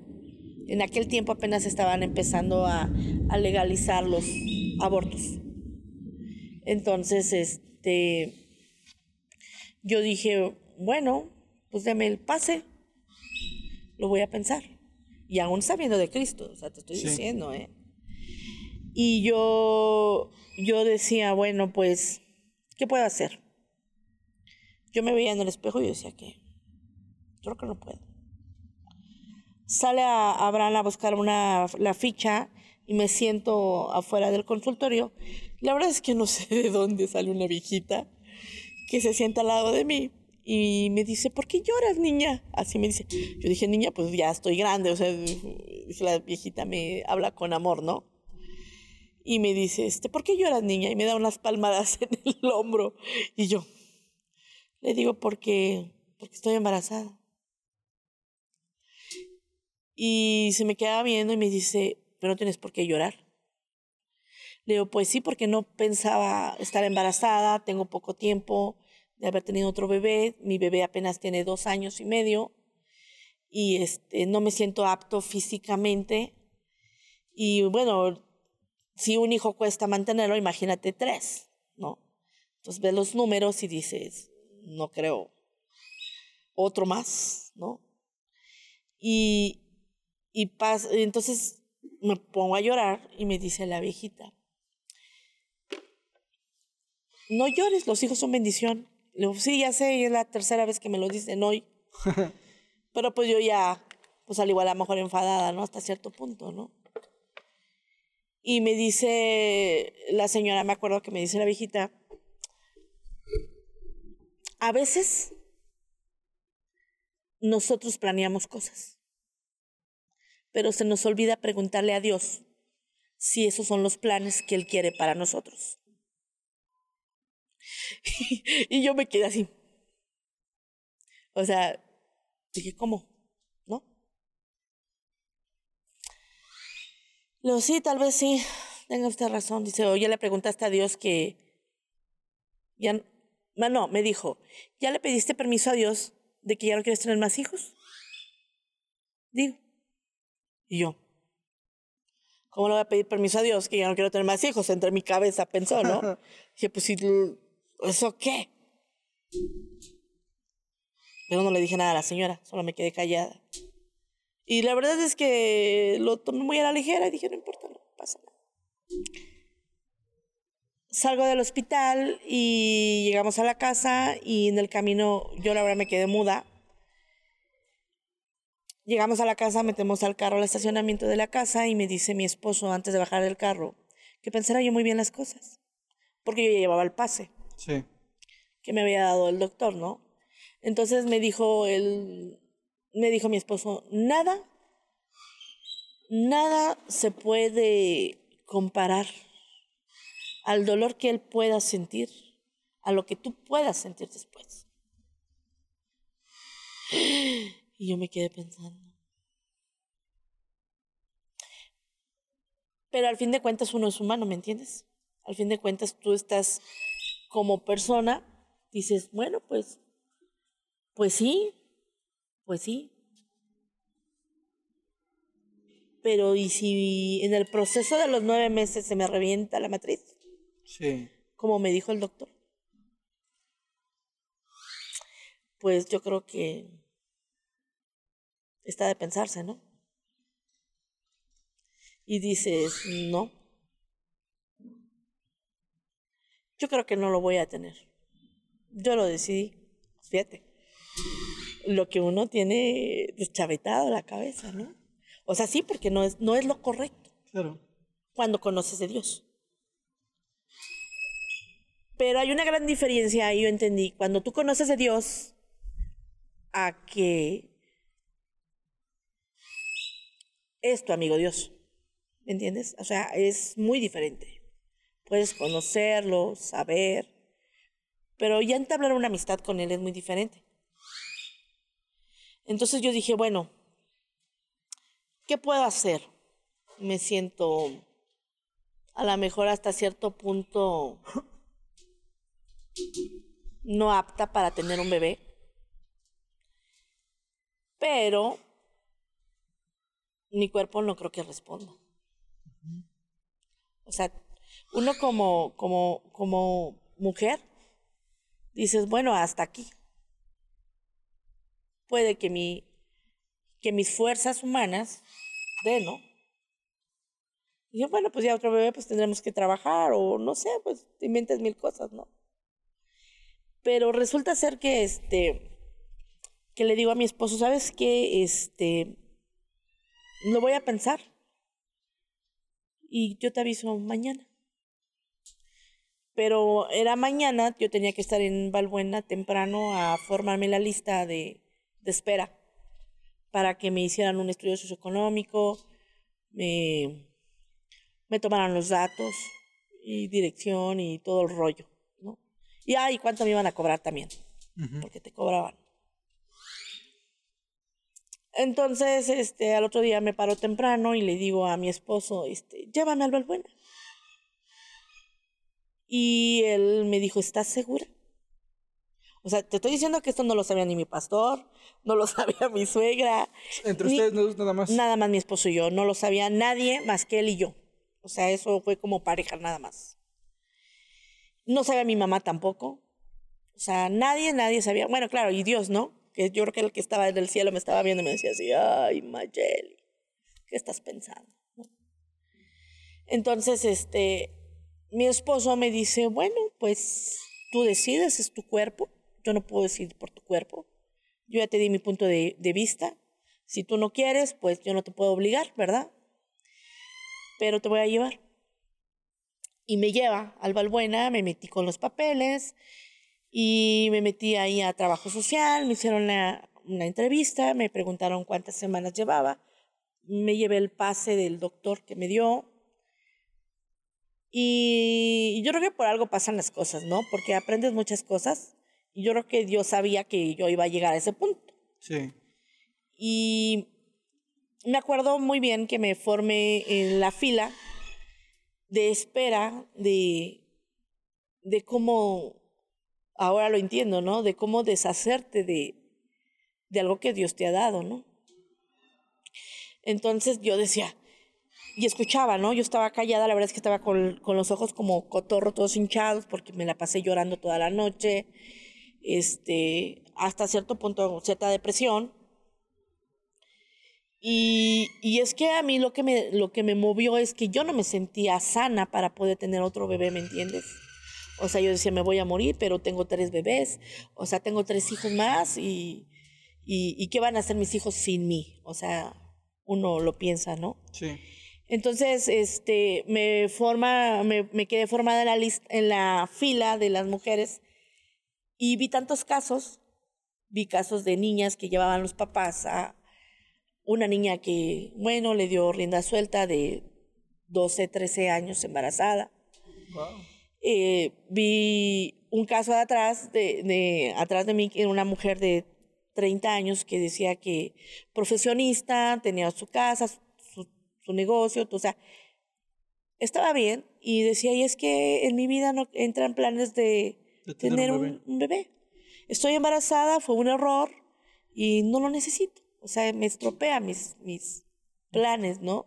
En aquel tiempo apenas estaban empezando a, a legalizar los abortos. Entonces, este, yo dije, bueno, pues deme el pase, lo voy a pensar y aún sabiendo de Cristo, o sea, te estoy diciendo, ¿eh? Y yo, yo decía, bueno, pues, ¿qué puedo hacer? Yo me veía en el espejo y decía que creo que no puedo. Sale a Abraham a buscar una, la ficha y me siento afuera del consultorio. La verdad es que no (laughs) sé de dónde sale una viejita que se sienta al lado de mí y me dice, ¿por qué lloras, niña? Así me dice. Yo dije, niña, pues ya estoy grande. O sea, la viejita me habla con amor, ¿no? Y me dice, este, ¿por qué lloras, niña? Y me da unas palmadas (laughs) en el hombro. Y yo le digo, porque, porque estoy embarazada. Y se me queda viendo y me dice, pero no tienes por qué llorar. Le digo, pues sí, porque no pensaba estar embarazada, tengo poco tiempo, de haber tenido otro bebé. Mi bebé apenas tiene dos años y medio y este, no me siento apto físicamente. Y bueno, si un hijo cuesta mantenerlo, imagínate tres, ¿no? Entonces ves los números y dices, no creo otro más, ¿no? Y, y entonces me pongo a llorar y me dice la viejita, no llores, los hijos son bendición. Le digo, sí, ya sé, es la tercera vez que me lo dicen hoy. (laughs) Pero pues yo ya, pues al igual a lo mejor enfadada, ¿no? Hasta cierto punto, ¿no? Y me dice la señora, me acuerdo que me dice la viejita, a veces nosotros planeamos cosas, pero se nos olvida preguntarle a Dios si esos son los planes que Él quiere para nosotros. (laughs) y yo me quedé así. O sea, dije, ¿cómo? ¿No? Lo sí, tal vez sí, tenga usted razón. Dice, oye, le preguntaste a Dios que ya no, no, me dijo, ¿ya le pediste permiso a Dios de que ya no quieres tener más hijos? Digo. Y yo, ¿cómo le voy a pedir permiso a Dios que ya no quiero tener más hijos? Entre mi cabeza pensó, ¿no? (laughs) Dije, pues si, ¿eso qué? Pero no le dije nada a la señora, solo me quedé callada. Y la verdad es que lo tomé muy a la ligera y dije, no importa, no pasa nada. Salgo del hospital y llegamos a la casa y en el camino yo la verdad me quedé muda. Llegamos a la casa, metemos al carro al estacionamiento de la casa y me dice mi esposo antes de bajar del carro que pensara yo muy bien las cosas, porque yo ya llevaba el pase. Sí. Que me había dado el doctor, ¿no? Entonces me dijo él, me dijo mi esposo, nada, nada se puede comparar al dolor que él pueda sentir, a lo que tú puedas sentir después. Y yo me quedé pensando. Pero al fin de cuentas uno es humano, ¿me entiendes? Al fin de cuentas tú estás como persona, dices, bueno, pues pues sí, pues sí. Pero ¿y si en el proceso de los nueve meses se me revienta la matriz? Sí. Como me dijo el doctor. Pues yo creo que está de pensarse, ¿no? Y dices, no. Yo creo que no lo voy a tener. Yo lo decidí. Fíjate lo que uno tiene deschavetado la cabeza, ¿no? O sea, sí, porque no es, no es lo correcto. Claro. Cuando conoces de Dios. Pero hay una gran diferencia ahí, yo entendí. Cuando tú conoces de Dios, a que es tu amigo Dios. ¿Me entiendes? O sea, es muy diferente. Puedes conocerlo, saber, pero ya entablar una amistad con Él es muy diferente. Entonces yo dije, bueno, ¿qué puedo hacer? Me siento a lo mejor hasta cierto punto no apta para tener un bebé. Pero mi cuerpo no creo que responda. O sea, uno como, como, como mujer, dices, bueno, hasta aquí puede que, mi, que mis fuerzas humanas den, ¿no? Y yo, bueno, pues ya otro bebé, pues tendremos que trabajar o no sé, pues te inventes mil cosas, ¿no? Pero resulta ser que, este, que le digo a mi esposo, ¿sabes qué? Este, lo voy a pensar. Y yo te aviso mañana. Pero era mañana, yo tenía que estar en Valbuena temprano a formarme la lista de, de espera para que me hicieran un estudio socioeconómico, me, me tomaran los datos y dirección y todo el rollo, ¿no? Y, ah, cuánto me iban a cobrar también, porque te cobraban. Entonces, este, al otro día me paro temprano y le digo a mi esposo, este, llévame al Valbuena. Y él me dijo, ¿estás segura? O sea, te estoy diciendo que esto no lo sabía ni mi pastor, no lo (laughs) sabía mi suegra. Entre ustedes nada más. Nada más mi esposo y yo, no lo sabía nadie más que él y yo. O sea, eso fue como pareja nada más. No sabía mi mamá tampoco. O sea, nadie, nadie sabía. Bueno, claro, y Dios, ¿no? Que yo creo que el que estaba en el cielo me estaba viendo y me decía así, ay, Mayeli, ¿qué estás pensando? Entonces, este, mi esposo me dice, bueno, pues tú decides, es tu cuerpo yo no puedo decir por tu cuerpo. Yo ya te di mi punto de, vista. Si tú no quieres, pues yo no te puedo obligar, ¿verdad? Pero te voy a llevar. Y me lleva al Balbuena, me metí con los papeles y me metí ahí a trabajo social, me hicieron una entrevista, me preguntaron cuántas semanas llevaba, me llevé el pase del doctor que me dio. Y yo creo que por algo pasan las cosas, ¿no? Porque aprendes muchas cosas. Y yo creo que Dios sabía que yo iba a llegar a ese punto. Sí. Y me acuerdo muy bien que me formé en la fila de espera de, de cómo, ahora lo entiendo, ¿no? De cómo deshacerte de, de algo que Dios te ha dado, ¿no? Entonces yo decía, y escuchaba, ¿no? Yo estaba callada, la verdad es que estaba con, con, los ojos como cotorro, todos hinchados, porque me la pasé llorando toda la noche, este, hasta cierto punto, cierta depresión. Y, y, es que a mí lo que, me, lo que me movió es que yo no me sentía sana para poder tener otro bebé, ¿me entiendes? O sea, yo decía, me voy a morir, pero tengo tres bebés, o sea, tengo tres hijos más y, y, y ¿qué van a hacer mis hijos sin mí? O sea, uno lo piensa, ¿no? Sí. Entonces, este, me, forma, me, me quedé formada en la, lista, en la fila de las mujeres y vi tantos casos, vi casos de niñas que llevaban los papás a una niña que, bueno, le dio rienda suelta de 12, 13 años embarazada. Wow. Eh, vi un caso de atrás de, de, atrás de mí, una mujer de 30 años que decía que profesionista, tenía su casa, su, negocio, o sea, estaba bien y decía, y es que en mi vida no entran planes de, De tener un un bebé. un bebé. Estoy embarazada, fue un error y no lo necesito. O sea, me estropea mis, mis planes, ¿no?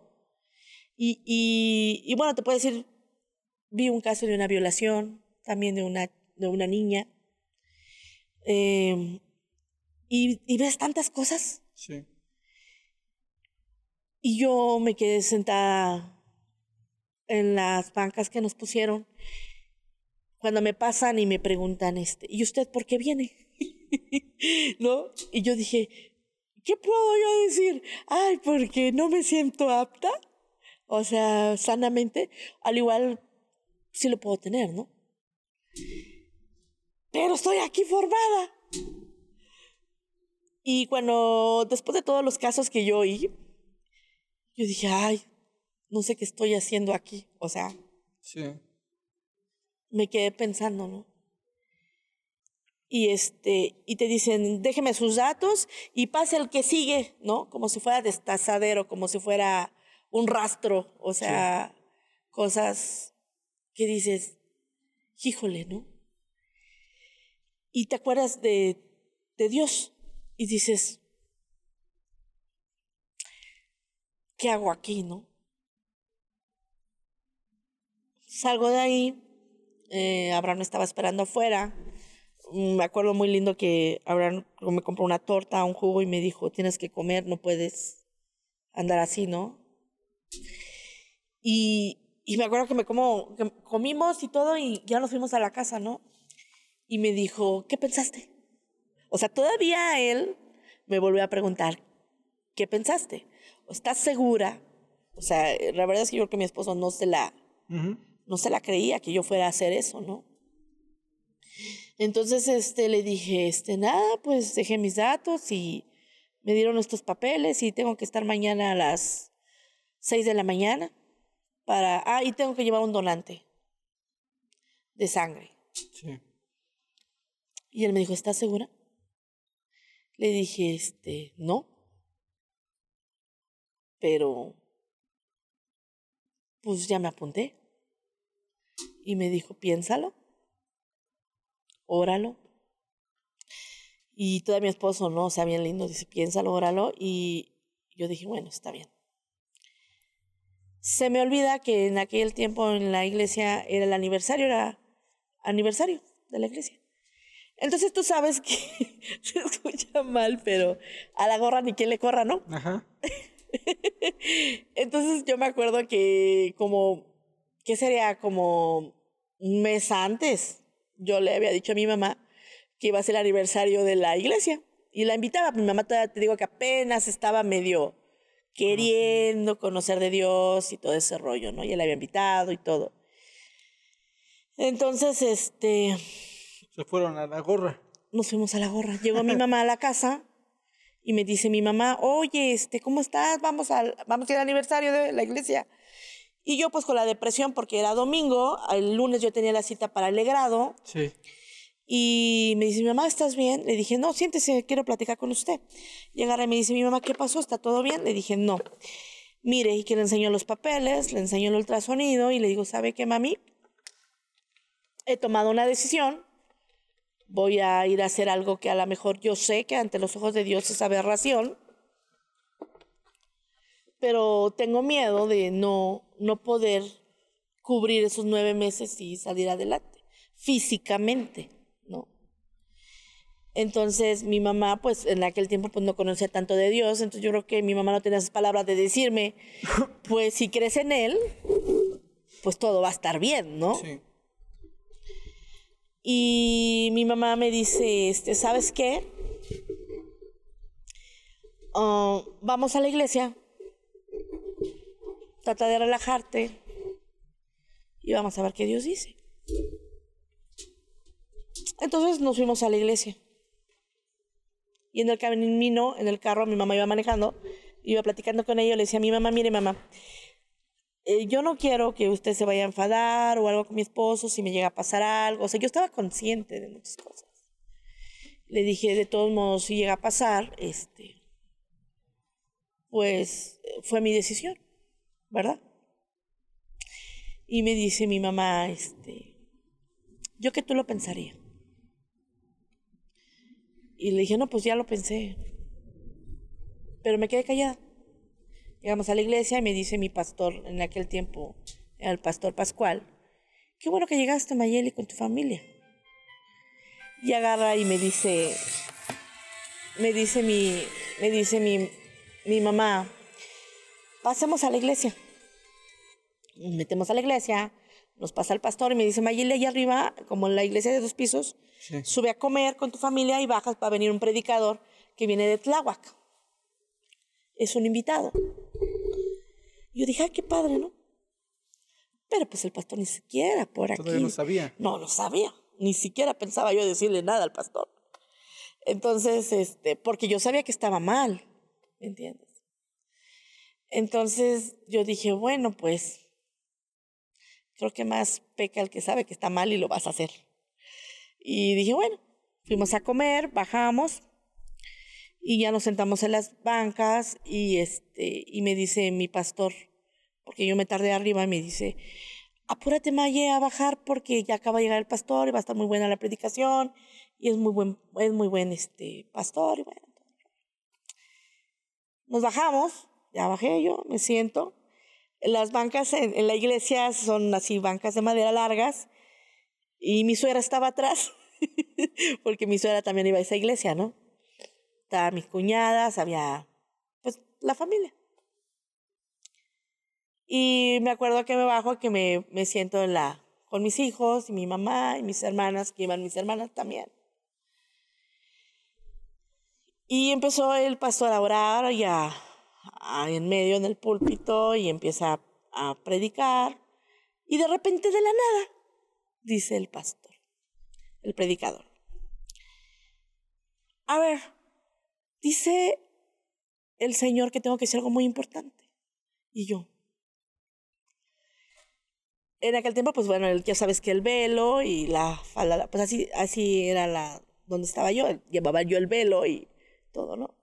Y, y, y bueno, te puedo decir, vi un caso de una violación, también de una, de una niña. Eh, y, y ves tantas cosas. Sí. Y yo me quedé sentada en las bancas que nos pusieron. Cuando me pasan y me preguntan, este, ¿y usted por qué viene? (laughs) ¿No? Y yo dije, ¿qué puedo yo decir? Ay, porque no me siento apta. O sea, sanamente, al igual sí lo puedo tener, ¿no? Pero estoy aquí formada. Y cuando, después de todos los casos que yo oí, yo dije, ay, no sé qué estoy haciendo aquí. O sea, Sí. me quedé pensando, ¿no? Y este, y te dicen, déjeme sus datos y pase el que sigue, ¿no? Como si fuera destazadero, como si fuera un rastro, o sea, cosas que dices, híjole, ¿no? Y te acuerdas de, de Dios y dices, ¿qué hago aquí, no? Salgo de ahí, eh, Abraham me estaba esperando afuera. Mm, Me acuerdo muy lindo que Abraham me compró una torta, un jugo y me dijo, tienes que comer, no puedes andar así, ¿no? Y, y me acuerdo que me como, comimos y todo y ya nos fuimos a la casa, ¿no? Y me dijo, ¿qué pensaste? O sea, todavía él me volvió a preguntar, ¿qué pensaste? ¿Estás segura? O sea, la verdad es que yo creo que mi esposo no se la, no se la creía que yo fuera a hacer eso, ¿no? Entonces, este, le dije, este, nada, pues dejé mis datos y me dieron estos papeles y tengo que estar mañana a las 6 de la mañana para, ah, y tengo que llevar un donante de sangre. Sí. Y él me dijo, ¿estás segura? Le dije, este, no. Pero, pues ya me apunté. Y me dijo, piénsalo, óralo. Y todavía mi esposo, no, o sea, bien lindo, dice, piénsalo, óralo. Y yo dije, bueno, está bien. Se me olvida que en aquel tiempo en la iglesia era el aniversario, era aniversario de la iglesia. Entonces tú sabes que (laughs) se escucha mal, pero a la gorra ni quien le corra, ¿no? Ajá. (laughs) (laughs) Entonces yo me acuerdo que como, ¿qué sería? Como un mes antes, yo le había dicho a mi mamá que iba a ser el aniversario de la iglesia Y la invitaba, mi mamá todavía te digo que apenas estaba medio queriendo conocer de Dios y todo ese rollo, ¿no? Y él la había invitado y todo. Entonces, este... Se fueron a la gorra. Nos fuimos a la gorra. Llegó mi mamá a la casa y me dice mi mamá, oye, este, ¿cómo estás? Vamos, al, vamos a ir al aniversario de la iglesia. Y yo pues con la depresión, porque era domingo, el lunes yo tenía la cita para el grado. Sí. Y me dice, mi mamá, ¿estás bien? Le dije, no, siéntese, quiero platicar con usted. Y agarra y me dice, mi mamá, ¿qué pasó? ¿Está todo bien? Le dije, no. Mire, y que le enseño los papeles, le enseño el ultrasonido y le digo, ¿sabe qué, mami? He tomado una decisión voy a ir a hacer algo que a lo mejor yo sé que ante los ojos de Dios es aberración, pero tengo miedo de no, no poder cubrir esos nueve meses y salir adelante, físicamente, ¿no? Entonces mi mamá, pues en aquel tiempo pues no conocía tanto de Dios, entonces yo creo que mi mamá no tenía esas palabras de decirme, pues si crees en Él, pues todo va a estar bien, ¿no? Sí. Y mi mamá me dice, este, ¿sabes qué? Ah, vamos a la iglesia, trata de relajarte y vamos a ver qué Dios dice. Entonces nos fuimos a la iglesia. Y en el camino, en el carro, mi mamá iba manejando, iba platicando con ella, le decía a mi mamá, mire mamá, eh, yo no quiero que usted se vaya a enfadar o algo con mi esposo si me llega a pasar algo. O sea, yo estaba consciente de muchas cosas. Le dije, de todos modos, si llega a pasar, este, pues fue mi decisión, ¿verdad? Y me dice mi mamá, este, yo que tú lo pensaría. Y le dije, no, pues ya lo pensé. Pero me quedé callada. Llegamos a la iglesia y me dice mi pastor, en aquel tiempo, el pastor Pascual, qué bueno que llegaste, Mayeli, con tu familia. Y agarra y me dice, me dice mi, me dice mi, mi mamá, pasemos a la iglesia. Nos metemos a la iglesia, nos pasa el pastor y me dice, Mayeli, allá arriba, como en la iglesia de dos pisos, sube a comer con tu familia y bajas para venir un predicador que viene de Tláhuac. Es un invitado. Yo dije, ay, qué padre, ¿no? Pero pues el pastor ni siquiera por aquí. Todavía no sabía. No, no sabía. Ni siquiera pensaba yo decirle nada al pastor. Entonces, este, porque yo sabía que estaba mal, ¿me entiendes? Entonces yo dije, bueno, pues creo que más peca el que sabe que está mal y lo vas a hacer. Y dije, bueno, fuimos a comer, bajamos y ya nos sentamos en las bancas y este y me dice mi pastor porque yo me tardé arriba y me dice apúrate Maye a bajar porque ya acaba de llegar el pastor y va a estar muy buena la predicación y es muy buen es muy buen este pastor y bueno nos bajamos ya bajé yo me siento. Las bancas en, la iglesia son así bancas de madera largas y mi suegra estaba atrás (laughs) porque mi suegra también iba a esa iglesia no estaban mis cuñadas, había pues la familia. Y me acuerdo que me bajo, que me, me siento en la, con mis hijos y mi mamá y mis hermanas, que iban mis hermanas también. Y empezó el pastor a orar y a, en medio en el púlpito y empieza a, a predicar. Y de repente de la nada, dice el pastor, el predicador. A ver, dice el Señor que tengo que decir algo muy importante. Y yo. En aquel tiempo, pues bueno, ya sabes que el velo y la falda, pues así, así era la donde estaba yo, llevaba yo el velo y todo, ¿no?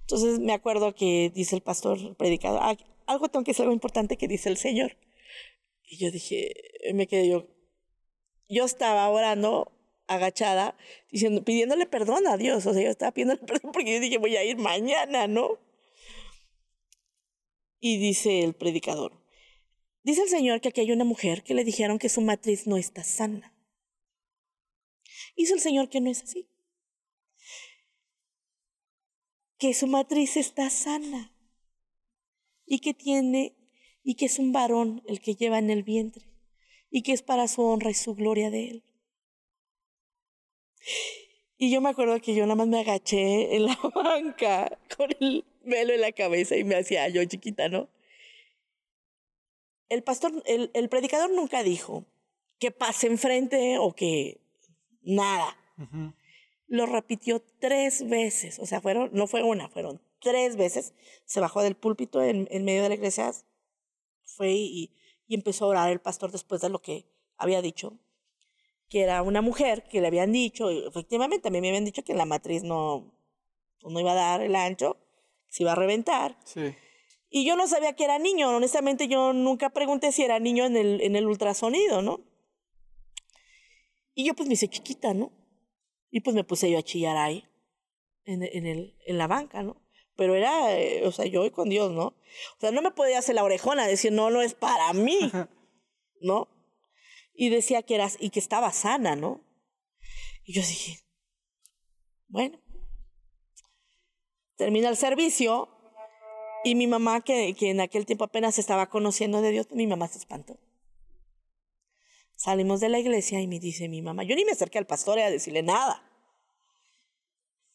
Entonces me acuerdo que dice el pastor, el predicador, ah, algo tengo que decir algo importante que dice el Señor. Y yo dije, me quedé yo, yo estaba orando agachada, diciendo, pidiéndole perdón a Dios. O sea, yo estaba pidiéndole (laughs) perdón porque yo dije, voy a ir mañana, ¿no? Y dice el predicador, dice el Señor que aquí hay una mujer que le dijeron que su matriz no está sana. Dice el Señor que no es así. Que su matriz está sana. Y que tiene, y que es un varón el que lleva en el vientre. Y que es para su honra y su gloria de él. Y yo me acuerdo que yo nada más me agaché en la (laughs) banca con el velo en la cabeza y me hacía yo chiquita, ¿no? El pastor, el, el predicador nunca dijo que pase enfrente o que nada. Lo repitió tres veces, o sea, fueron, no fue una, fueron tres veces. Se bajó del púlpito en, en medio de la iglesia, fue y, y empezó a orar el pastor después de lo que había dicho que era una mujer que le habían dicho, efectivamente, a mí me habían dicho que la matriz no, pues, no iba a dar el ancho, se iba a reventar. Sí. Y yo no sabía que era niño, honestamente yo nunca pregunté si era niño en el, en el ultrasonido, ¿no? Y yo pues me hice chiquita, ¿no? Y pues me puse yo a chillar ahí, en, en, el, en la banca, ¿no? Pero era, eh, o sea, yo y con Dios, ¿no? O sea, no me podía hacer la orejona, decir, no, no es para mí, (laughs) ¿no? y decía que eras y que estaba sana, ¿no? Y yo dije, bueno, termina el servicio y mi mamá, que, en aquel tiempo apenas estaba conociendo de Dios, mi mamá se espantó. Salimos de la iglesia y me dice mi mamá, yo ni me acerqué al pastor a decirle nada.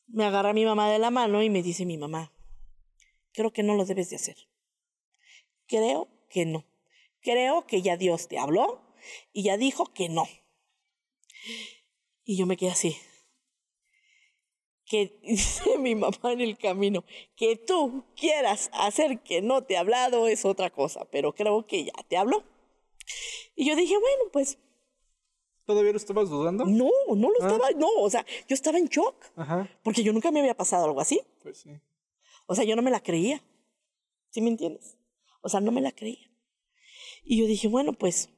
Me agarra mi mamá de la mano y me dice mi mamá, creo que no lo debes de hacer. Creo que no. Creo que ya Dios te habló y ya dijo que no. Y yo me quedé así. Que (laughs) dice mi mamá en el camino, que tú quieras hacer que no te ha hablado es otra cosa, pero creo que ya te habló. Y yo dije, bueno, pues... ¿Todavía lo estabas dudando? No, no lo estaba, no, o sea, yo estaba en shock, Ajá. porque yo nunca me había pasado algo así. Pues sí. O sea, yo no me la creía. ¿Sí me entiendes? O sea, no me la creía. Y yo dije, bueno, pues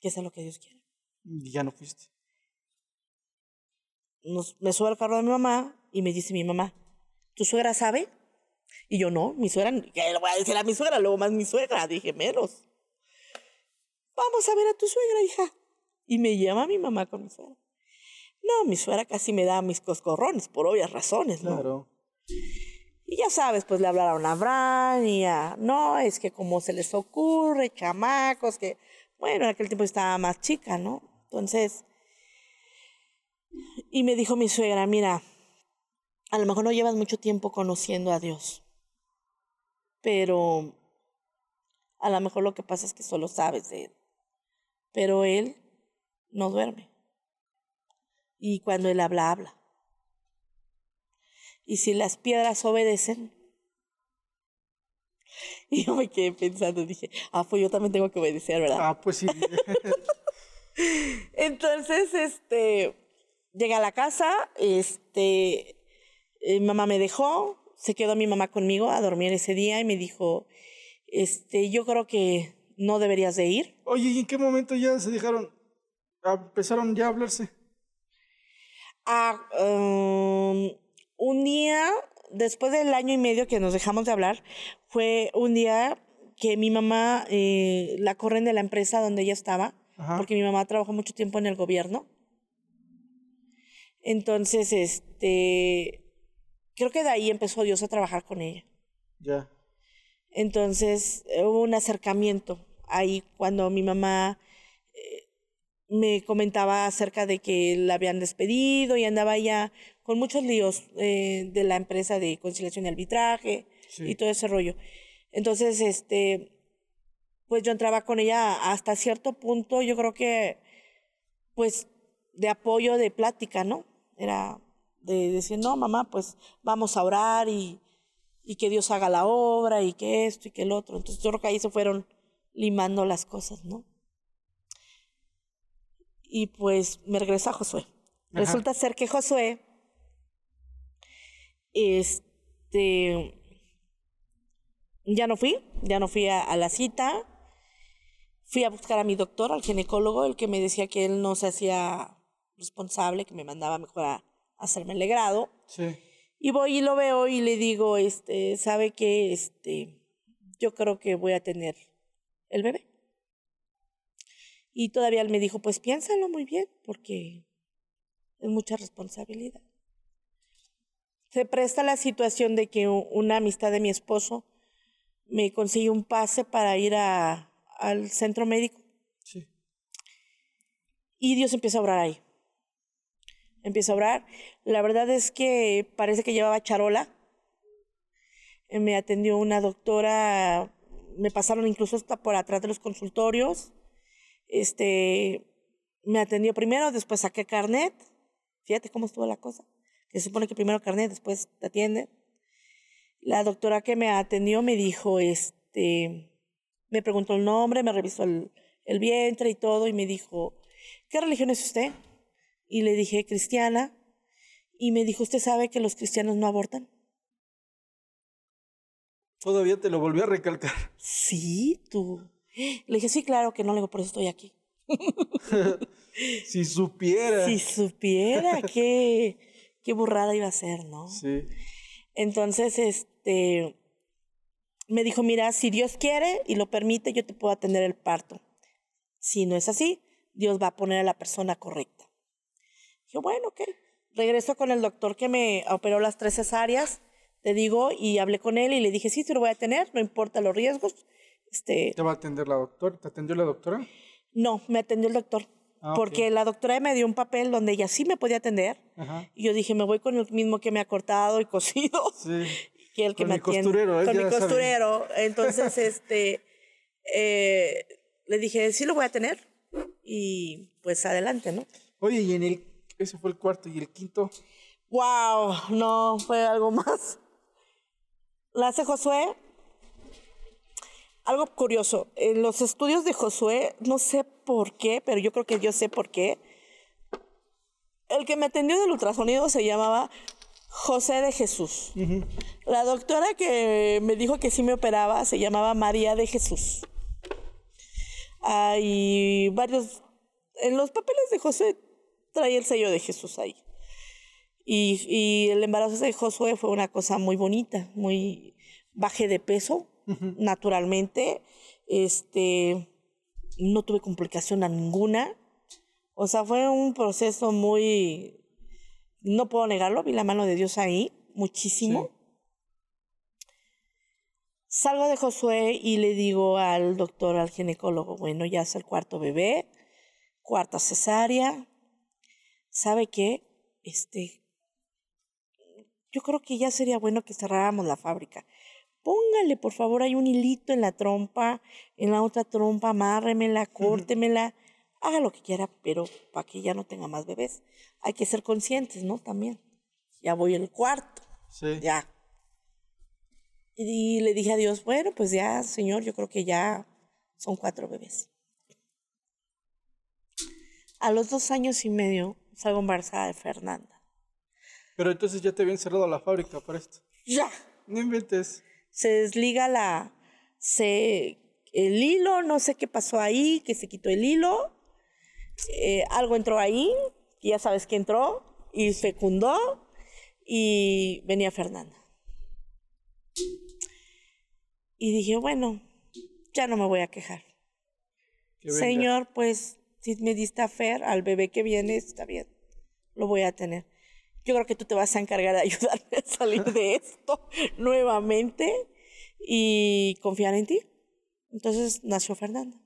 que sea lo que Dios quiera. Y ya no fuiste. Nos, me subo al carro de mi mamá y me dice mi mamá, ¿tu suegra sabe? Y yo no, mi suegra, ¿qué le voy a decir a mi suegra? Luego más mi suegra, dije, menos. Vamos a ver a tu suegra, hija. Y me llama mi mamá con mi suegra. No, mi suegra casi me da mis coscorrones, por obvias razones, ¿no? Claro. Y ya sabes, pues le hablaron a Abraham y a, no, es que como se les ocurre, chamacos, que bueno, en aquel tiempo estaba más chica, ¿no? Entonces, y me dijo mi suegra, mira, a lo mejor no llevas mucho tiempo conociendo a Dios, pero a lo mejor lo que pasa es que solo sabes de Él, pero Él no duerme. Y cuando Él habla, habla. Y si las piedras obedecen, (laughs) y yo me quedé pensando, dije, ah, pues yo también tengo que obedecer, ¿verdad? Ah, pues sí. (laughs) Entonces, este, llegué a la casa, este, mi mamá me dejó, se quedó mi mamá conmigo a dormir ese día y me dijo, este, yo creo que no deberías de ir. Oye, ¿y en qué momento ya se dejaron, empezaron ya a hablarse? Ah, um, un día, después del año y medio que nos dejamos de hablar, fue un día que mi mamá eh, la corren de la empresa donde ella estaba, Ajá. porque mi mamá trabajó mucho tiempo en el gobierno. Entonces, este, creo que de ahí empezó Dios a trabajar con ella. Ya. Entonces, hubo un acercamiento ahí cuando mi mamá eh, me comentaba acerca de que la habían despedido y andaba ya con muchos líos eh, de la empresa de conciliación y arbitraje Sí. y todo ese rollo. Entonces, este, pues yo entraba con ella hasta cierto punto, yo creo que, pues, de apoyo, de plática, ¿no? Era de decir, no, mamá, pues vamos a orar y, y que Dios haga la obra y que esto y que el otro. Entonces yo creo que ahí se fueron limando las cosas, ¿no? Y pues me regreso a Josué. Ajá. Resulta ser que Josué, este, ya no fui, ya no fui a, a la cita. Fui a buscar a mi doctor, al ginecólogo, el que me decía que él no se hacía responsable, que me mandaba mejor a, a hacerme el legrado. Sí. Y voy y lo veo y le digo, este, ¿sabe qué? Este, yo creo que voy a tener el bebé. Y todavía él me dijo, pues piénsalo muy bien, porque es mucha responsabilidad. Se presta la situación de que una amistad de mi esposo me consiguió un pase para ir a, al centro médico Sí. y Dios empieza a obrar ahí. Empiezo a orar. La verdad es que parece que llevaba charola. Eh, Me atendió una doctora, me pasaron incluso hasta por atrás de los consultorios. Este, me atendió primero, después saqué carnet. Fíjate cómo estuvo la cosa. Se supone que primero carnet, después te atiende. La doctora que me atendió me dijo, este, me preguntó el nombre, me revisó el, el vientre y todo, y me dijo, ¿qué religión es usted? Y le dije, cristiana. Y me dijo, ¿usted sabe que los cristianos no abortan? Todavía te lo volví a recalcar. Sí, tú. Le dije, sí, claro que no, le digo, por eso estoy aquí. (laughs) si supiera. Si supiera qué, qué burrada iba a ser, ¿no? Sí. Entonces, este, me dijo, mira, si Dios quiere y lo permite, yo te puedo atender el parto. Si no es así, Dios va a poner a la persona correcta. Dije, bueno, ok. Regreso con el doctor que me operó las tres cesáreas, te digo, y hablé con él y le dije, sí, sí lo voy a tener, no importa los riesgos. Este, ¿Te va a atender la doctora? ¿Te atendió la doctora? no, me atendió el doctor. Ah, porque la doctora me dio un papel donde ella sí me podía atender. Ajá. Y yo dije, me voy con el mismo que me ha cortado y cosido. Sí. (laughs) que el que Con me mi atiende. costurero, él Con ya mi costurero. (laughs) Entonces, este, eh, le dije, sí lo voy a tener. Y pues adelante, ¿no? Oye, y en el. Ese fue el cuarto. ¿Y el quinto? Wow, no, fue algo más. La hace Josué. Algo curioso, en los estudios de Josué, no sé por qué, pero yo creo que yo sé por qué. El que me atendió del ultrasonido se llamaba José de Jesús. La doctora que me dijo que sí me operaba se llamaba María de Jesús. Hay varios. En los papeles de José trae el sello de Jesús ahí. Y, y el embarazo de Josué fue una cosa muy bonita, muy bajé de peso naturalmente. Este, no tuve complicación a ninguna. O sea, fue un proceso muy, no puedo negarlo, vi la mano de Dios ahí, muchísimo. Salgo de Josué y le digo al doctor, al ginecólogo, bueno, ya es el cuarto bebé, cuarta cesárea. ¿Sabe qué? Este, yo creo que ya sería bueno que cerráramos la fábrica. Póngale, por favor, hay un hilito en la trompa, en la otra trompa, amárremela, córtemela, haga lo que quiera, pero para que ya no tenga más bebés. Hay que ser conscientes, ¿no? También. Ya voy al cuarto, Sí. ya. Y le dije a Dios, bueno, pues ya, Señor, yo creo que ya son cuatro bebés. A los dos años y medio salgo embarazada de Fernanda. Pero entonces ya te habían cerrado la fábrica para esto. Ya. No inventes. se desliga la se el hilo no sé qué pasó ahí que se quitó el hilo eh, algo entró ahí que ya sabes que entró y fecundó y venía Fernanda y dije bueno ya no me voy a quejar señor pues si me diste a Fer al bebé que viene está bien lo voy a tener yo creo que tú te vas a encargar de (laughs) ayudarme a salir de esto nuevamente y confiar en ti. Entonces nació Fernanda.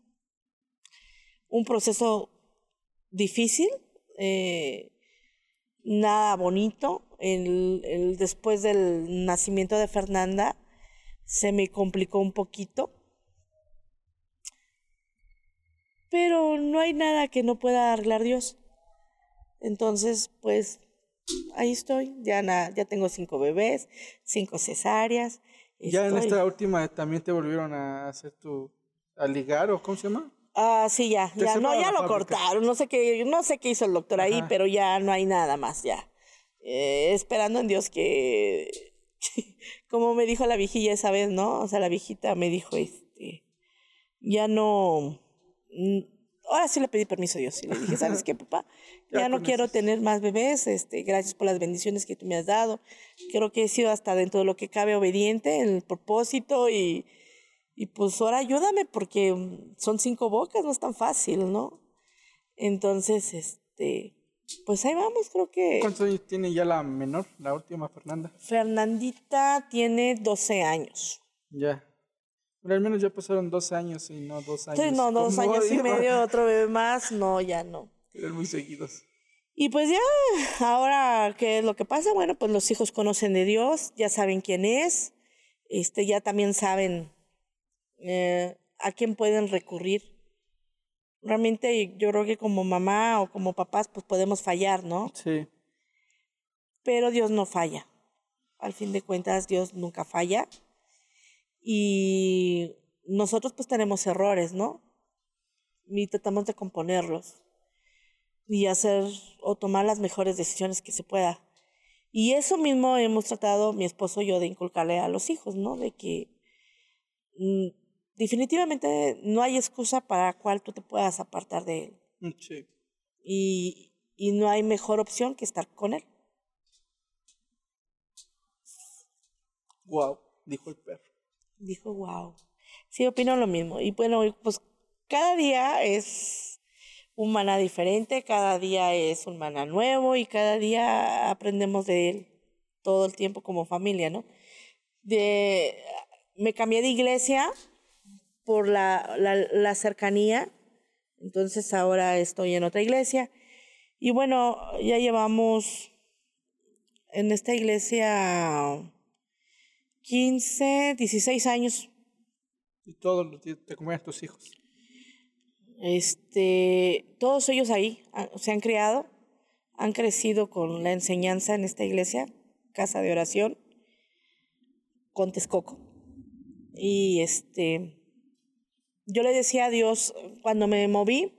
Un proceso difícil, eh, nada bonito. El, el- después del nacimiento de Fernanda se me complicó un poquito. Pero no hay nada que no pueda arreglar Dios. Entonces, pues ahí estoy. Ya, na- ya tengo cinco bebés, cinco cesáreas. Ya en esta última también te volvieron a hacer tu. a ligar o cómo se llama? Ah, sí, ya, ya, no, ya lo fábrica. cortaron, no sé qué, no sé qué hizo el doctor ahí, pero ya no hay nada más, ya. Eh, esperando en Dios que, (laughs) como me dijo la viejilla esa vez, ¿no? O sea, la viejita me dijo, este, ya no, ahora sí le pedí permiso a Dios y le dije, (laughs) ¿sabes qué, papá? Ya Ya no quiero tener más bebés, este, gracias por las bendiciones que tú me has dado. Creo que he sido hasta dentro de lo que cabe obediente en el propósito y, y pues ahora ayúdame porque mm, son cinco bocas, no es tan fácil, ¿no? Entonces, este, pues ahí vamos, creo que ¿Cuántos años tiene ya la menor, la última Fernanda? Fernandita tiene 12 años. Ya. Pero al menos ya pasaron dos años y no dos años. Sí, no, dos años y medio, (laughs) otro bebé más, no, ya no. Eran muy seguidos. Y pues ya, ahora, ¿qué es lo que pasa? Bueno, pues los hijos conocen de Dios, ya saben quién es, este, ya también saben eh, a quién pueden recurrir. Realmente yo creo que como mamá o como papás, pues podemos fallar, ¿no? Sí. Pero Dios no falla. Al fin de cuentas, Dios nunca falla. Y nosotros pues tenemos errores, ¿no? Y tratamos de componerlos y hacer o tomar las mejores decisiones que se pueda. Y eso mismo hemos tratado mi esposo y yo de inculcarle a los hijos, ¿no? De que mm, definitivamente no hay excusa para cual tú te puedas apartar de él. Mm, sí. Y, y no hay mejor opción que estar con él. Wow, dijo el perro. Dijo, wow. Sí, opino lo mismo. Y bueno, pues cada día es un maná diferente, cada día es un maná nuevo y cada día aprendemos de él todo el tiempo como familia, ¿no? De, me cambié de iglesia por la, la, la cercanía, entonces ahora estoy en otra iglesia. Y bueno, ya llevamos en esta iglesia 15, 16 años. Y todos los días te comen tus hijos. Este, todos ellos ahí se han criado, han crecido con la enseñanza en esta iglesia, casa de oración, con Texcoco. Y este, yo le decía a Dios, cuando me moví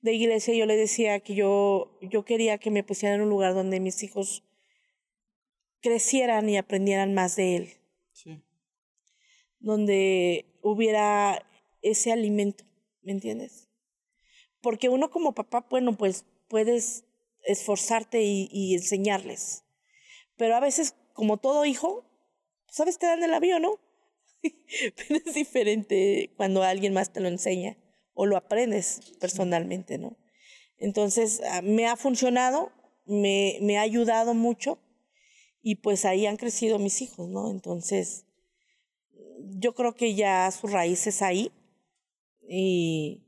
de iglesia, yo le decía que yo, yo quería que me pusieran en un lugar donde mis hijos crecieran y aprendieran más de Él. Sí. Donde hubiera ese alimento ¿me entiendes? Porque uno como papá, bueno, pues puedes esforzarte y, y enseñarles, pero a veces, como todo hijo, sabes, te dan el avión, ¿no? (laughs) pero es diferente cuando alguien más te lo enseña o lo aprendes personalmente, ¿no? Entonces, ah, me ha funcionado, me, me ha ayudado mucho y pues ahí han crecido mis hijos, ¿no? Entonces, yo creo que ya su raíz es ahí y,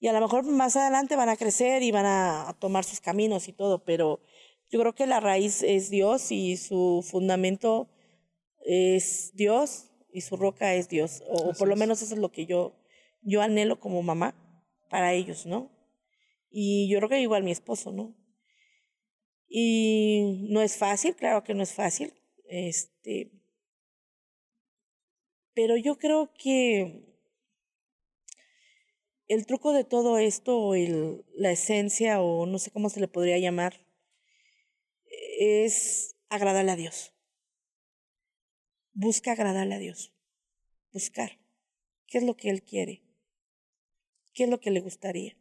y a lo mejor más adelante van a crecer y van a, tomar sus caminos y todo, pero yo creo que la raíz es Dios y su fundamento es Dios y su roca es Dios, o, por lo menos eso es lo que yo, yo anhelo como mamá para ellos, ¿no? Y yo creo que igual mi esposo, ¿no? Y no es fácil, claro que no es fácil, este, pero yo creo que el truco de todo esto, el, la esencia o no sé cómo se le podría llamar, es agradarle a Dios. Busca agradarle a Dios. Buscar. ¿Qué es lo que Él quiere? ¿Qué es lo que le gustaría?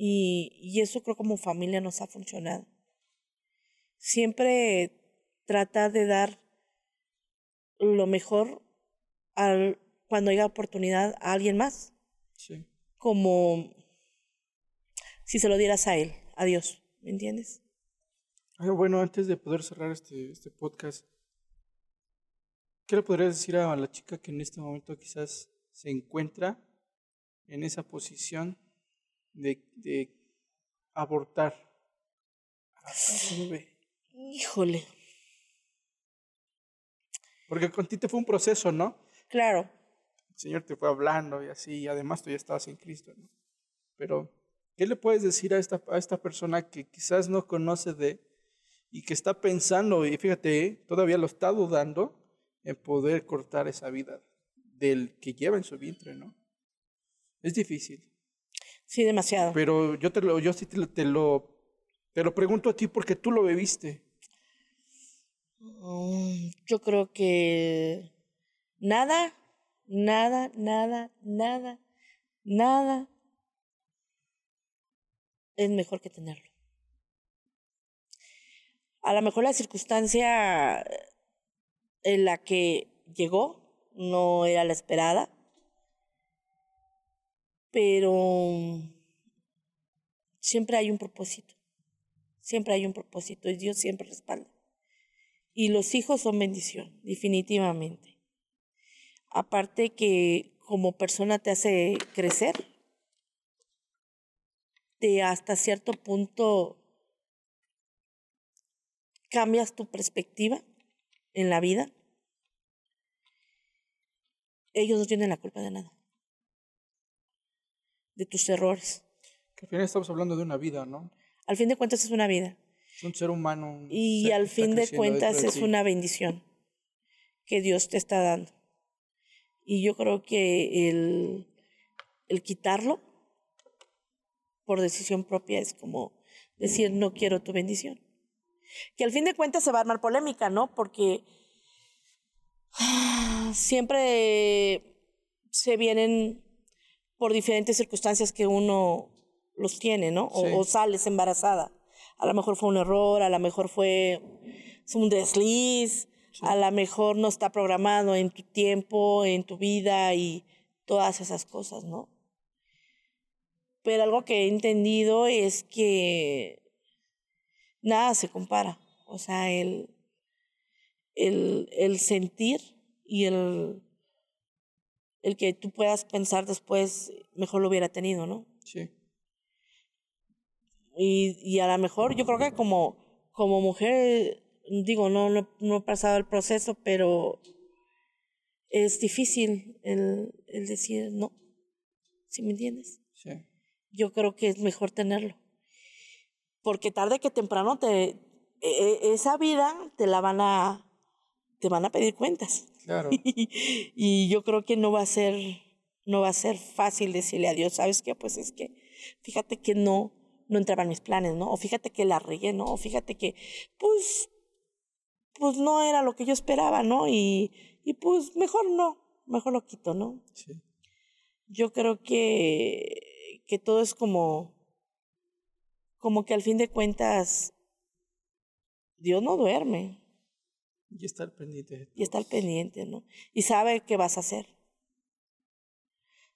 Y, y eso creo como familia nos ha funcionado. Siempre tratar de dar lo mejor al, cuando haya oportunidad a alguien más Sí. como si se lo dieras a Él, a Dios, ¿me entiendes? Bueno, antes de poder cerrar este, este podcast, ¿qué le podrías decir a la chica que en este momento quizás se encuentra en esa posición de, de abortar a su bebé? Híjole. Porque con ti te fue un proceso, ¿no? Claro. El Señor te fue hablando y así, y además tú ya estabas en Cristo, ¿no? Pero, ¿qué le puedes decir a esta, a esta persona que quizás no conoce de y que está pensando, y fíjate, ¿eh? todavía lo está dudando en poder cortar esa vida del que lleva en su vientre, ¿no? Es difícil. Sí, demasiado. Pero yo te lo, yo sí te lo, te lo, te lo pregunto a ti porque tú lo bebiste. Yo creo que nada, nada, nada, nada, nada es mejor que tenerlo. A lo mejor la circunstancia en la que llegó no era la esperada, pero siempre hay un propósito, siempre hay un propósito y Dios siempre respalda. Y los hijos son bendición, definitivamente. Aparte que como persona te hace crecer, de hasta cierto punto cambias tu perspectiva en la vida, ellos no tienen la culpa de nada, de tus errores. Al final estamos hablando de una vida, ¿no? Al fin de cuentas es una vida. Es un ser humano. un Y ser al fin de cuentas de es una bendición que Dios te está dando. Y yo creo que el, el quitarlo por decisión propia es como decir no quiero tu bendición. Que al fin de cuentas se va a armar polémica, ¿no? Porque ah, siempre se vienen por diferentes circunstancias que uno los tiene, ¿no? O, Sí. o sales embarazada. A lo mejor fue un error, a lo mejor fue un desliz, a lo mejor no está programado en tu tiempo, en tu vida y todas esas cosas, ¿no? Pero algo que he entendido es que nada se compara. O sea, el, el, el sentir y el, el que tú puedas pensar después, mejor lo hubiera tenido, ¿no? Sí. Y, y a lo mejor yo creo que como, como mujer, digo, no, no, no he pasado el proceso, pero es difícil el, el decir no, ¿sí me entiendes? Sí. Yo creo que es mejor tenerlo. Porque tarde que temprano te, e- e- esa vida te la van a, te van a pedir cuentas. Claro. (laughs) y yo creo que no va a ser, no va a ser fácil decirle a Dios, ¿sabes qué? Pues es que, fíjate que no, no entraba en mis planes, ¿no? O fíjate que la regué, ¿no? O fíjate que, pues, pues no era lo que yo esperaba, ¿no? Y, y pues mejor no, mejor lo quito, ¿no? Sí. Yo creo que, que todo es como, como que al fin de cuentas, Dios no duerme Y estar pendiente. de y todos. pendiente, ¿no? Y sabe qué vas a hacer.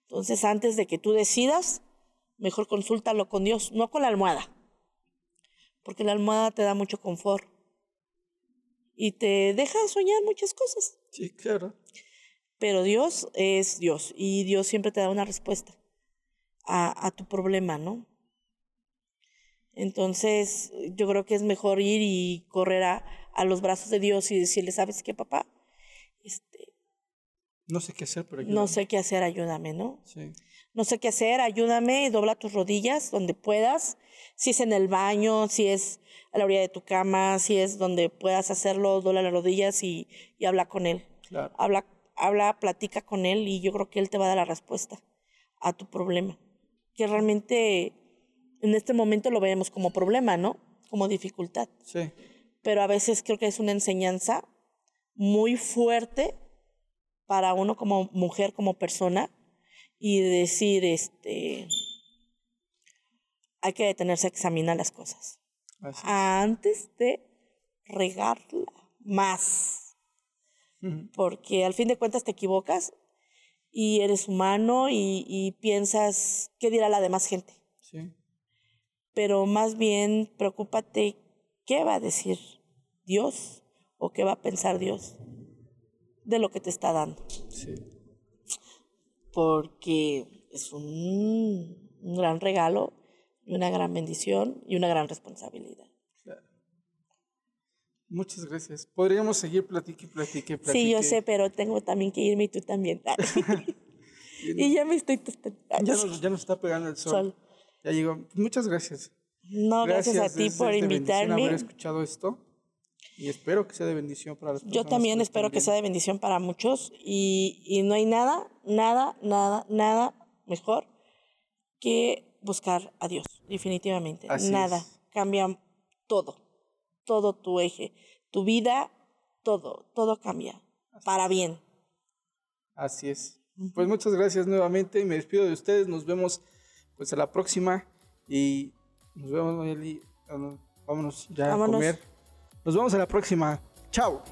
Entonces, antes de que tú decidas, mejor consúltalo con Dios, no con la almohada, porque la almohada te da mucho confort y te deja soñar muchas cosas. Sí, claro. Pero Dios es Dios y Dios siempre te da una respuesta a, a tu problema, ¿no? Entonces, yo creo que es mejor ir y correr a, a los brazos de Dios y decirle, ¿sabes qué, papá? Este, No sé qué hacer, pero no ayúdame. sé qué hacer, ayúdame, ¿no? Sí. No sé qué hacer, ayúdame, dobla tus rodillas donde puedas. Si es en el baño, si es a la orilla de tu cama, si es donde puedas hacerlo, dobla las rodillas y, y habla con él. Claro. Habla, habla, platica con él y yo creo que él te va a dar la respuesta a tu problema. Que realmente en este momento lo vemos como problema, ¿no? Como dificultad. Sí. Pero a veces creo que es una enseñanza muy fuerte para uno como mujer, como persona, y decir, este, hay que detenerse a examinar las cosas Así antes de regarla más porque al fin de cuentas te equivocas y eres humano y, y piensas qué dirá la demás gente. Sí. Pero más bien preocúpate qué va a decir Dios o qué va a pensar Dios de lo que te está dando. Sí. Porque es un, un gran regalo y una gran bendición y una gran responsabilidad. Claro. Muchas gracias. Podríamos seguir platique, platique, platique. Sí, yo sé, pero tengo también que irme y tú también. (laughs) y ya me estoy. Ya nos, ya nos está pegando el sol. Sol. Ya llegó. Muchas gracias. No, gracias, a ti por es de bendición invitarme. haber escuchado esto. Y espero que sea de bendición para las Yo también espero que sea de bendición para muchos y, y no hay nada, nada, nada, nada mejor que buscar a Dios, definitivamente. Así nada, es. cambia todo, todo tu eje, tu vida, todo, todo cambia para bien. Así es. Pues muchas gracias nuevamente y me despido de ustedes. Nos vemos pues a la próxima y nos vemos Noeli. Ah, no, Vámonos ya Vámonos. a comer. Nos vemos a la próxima. Chao.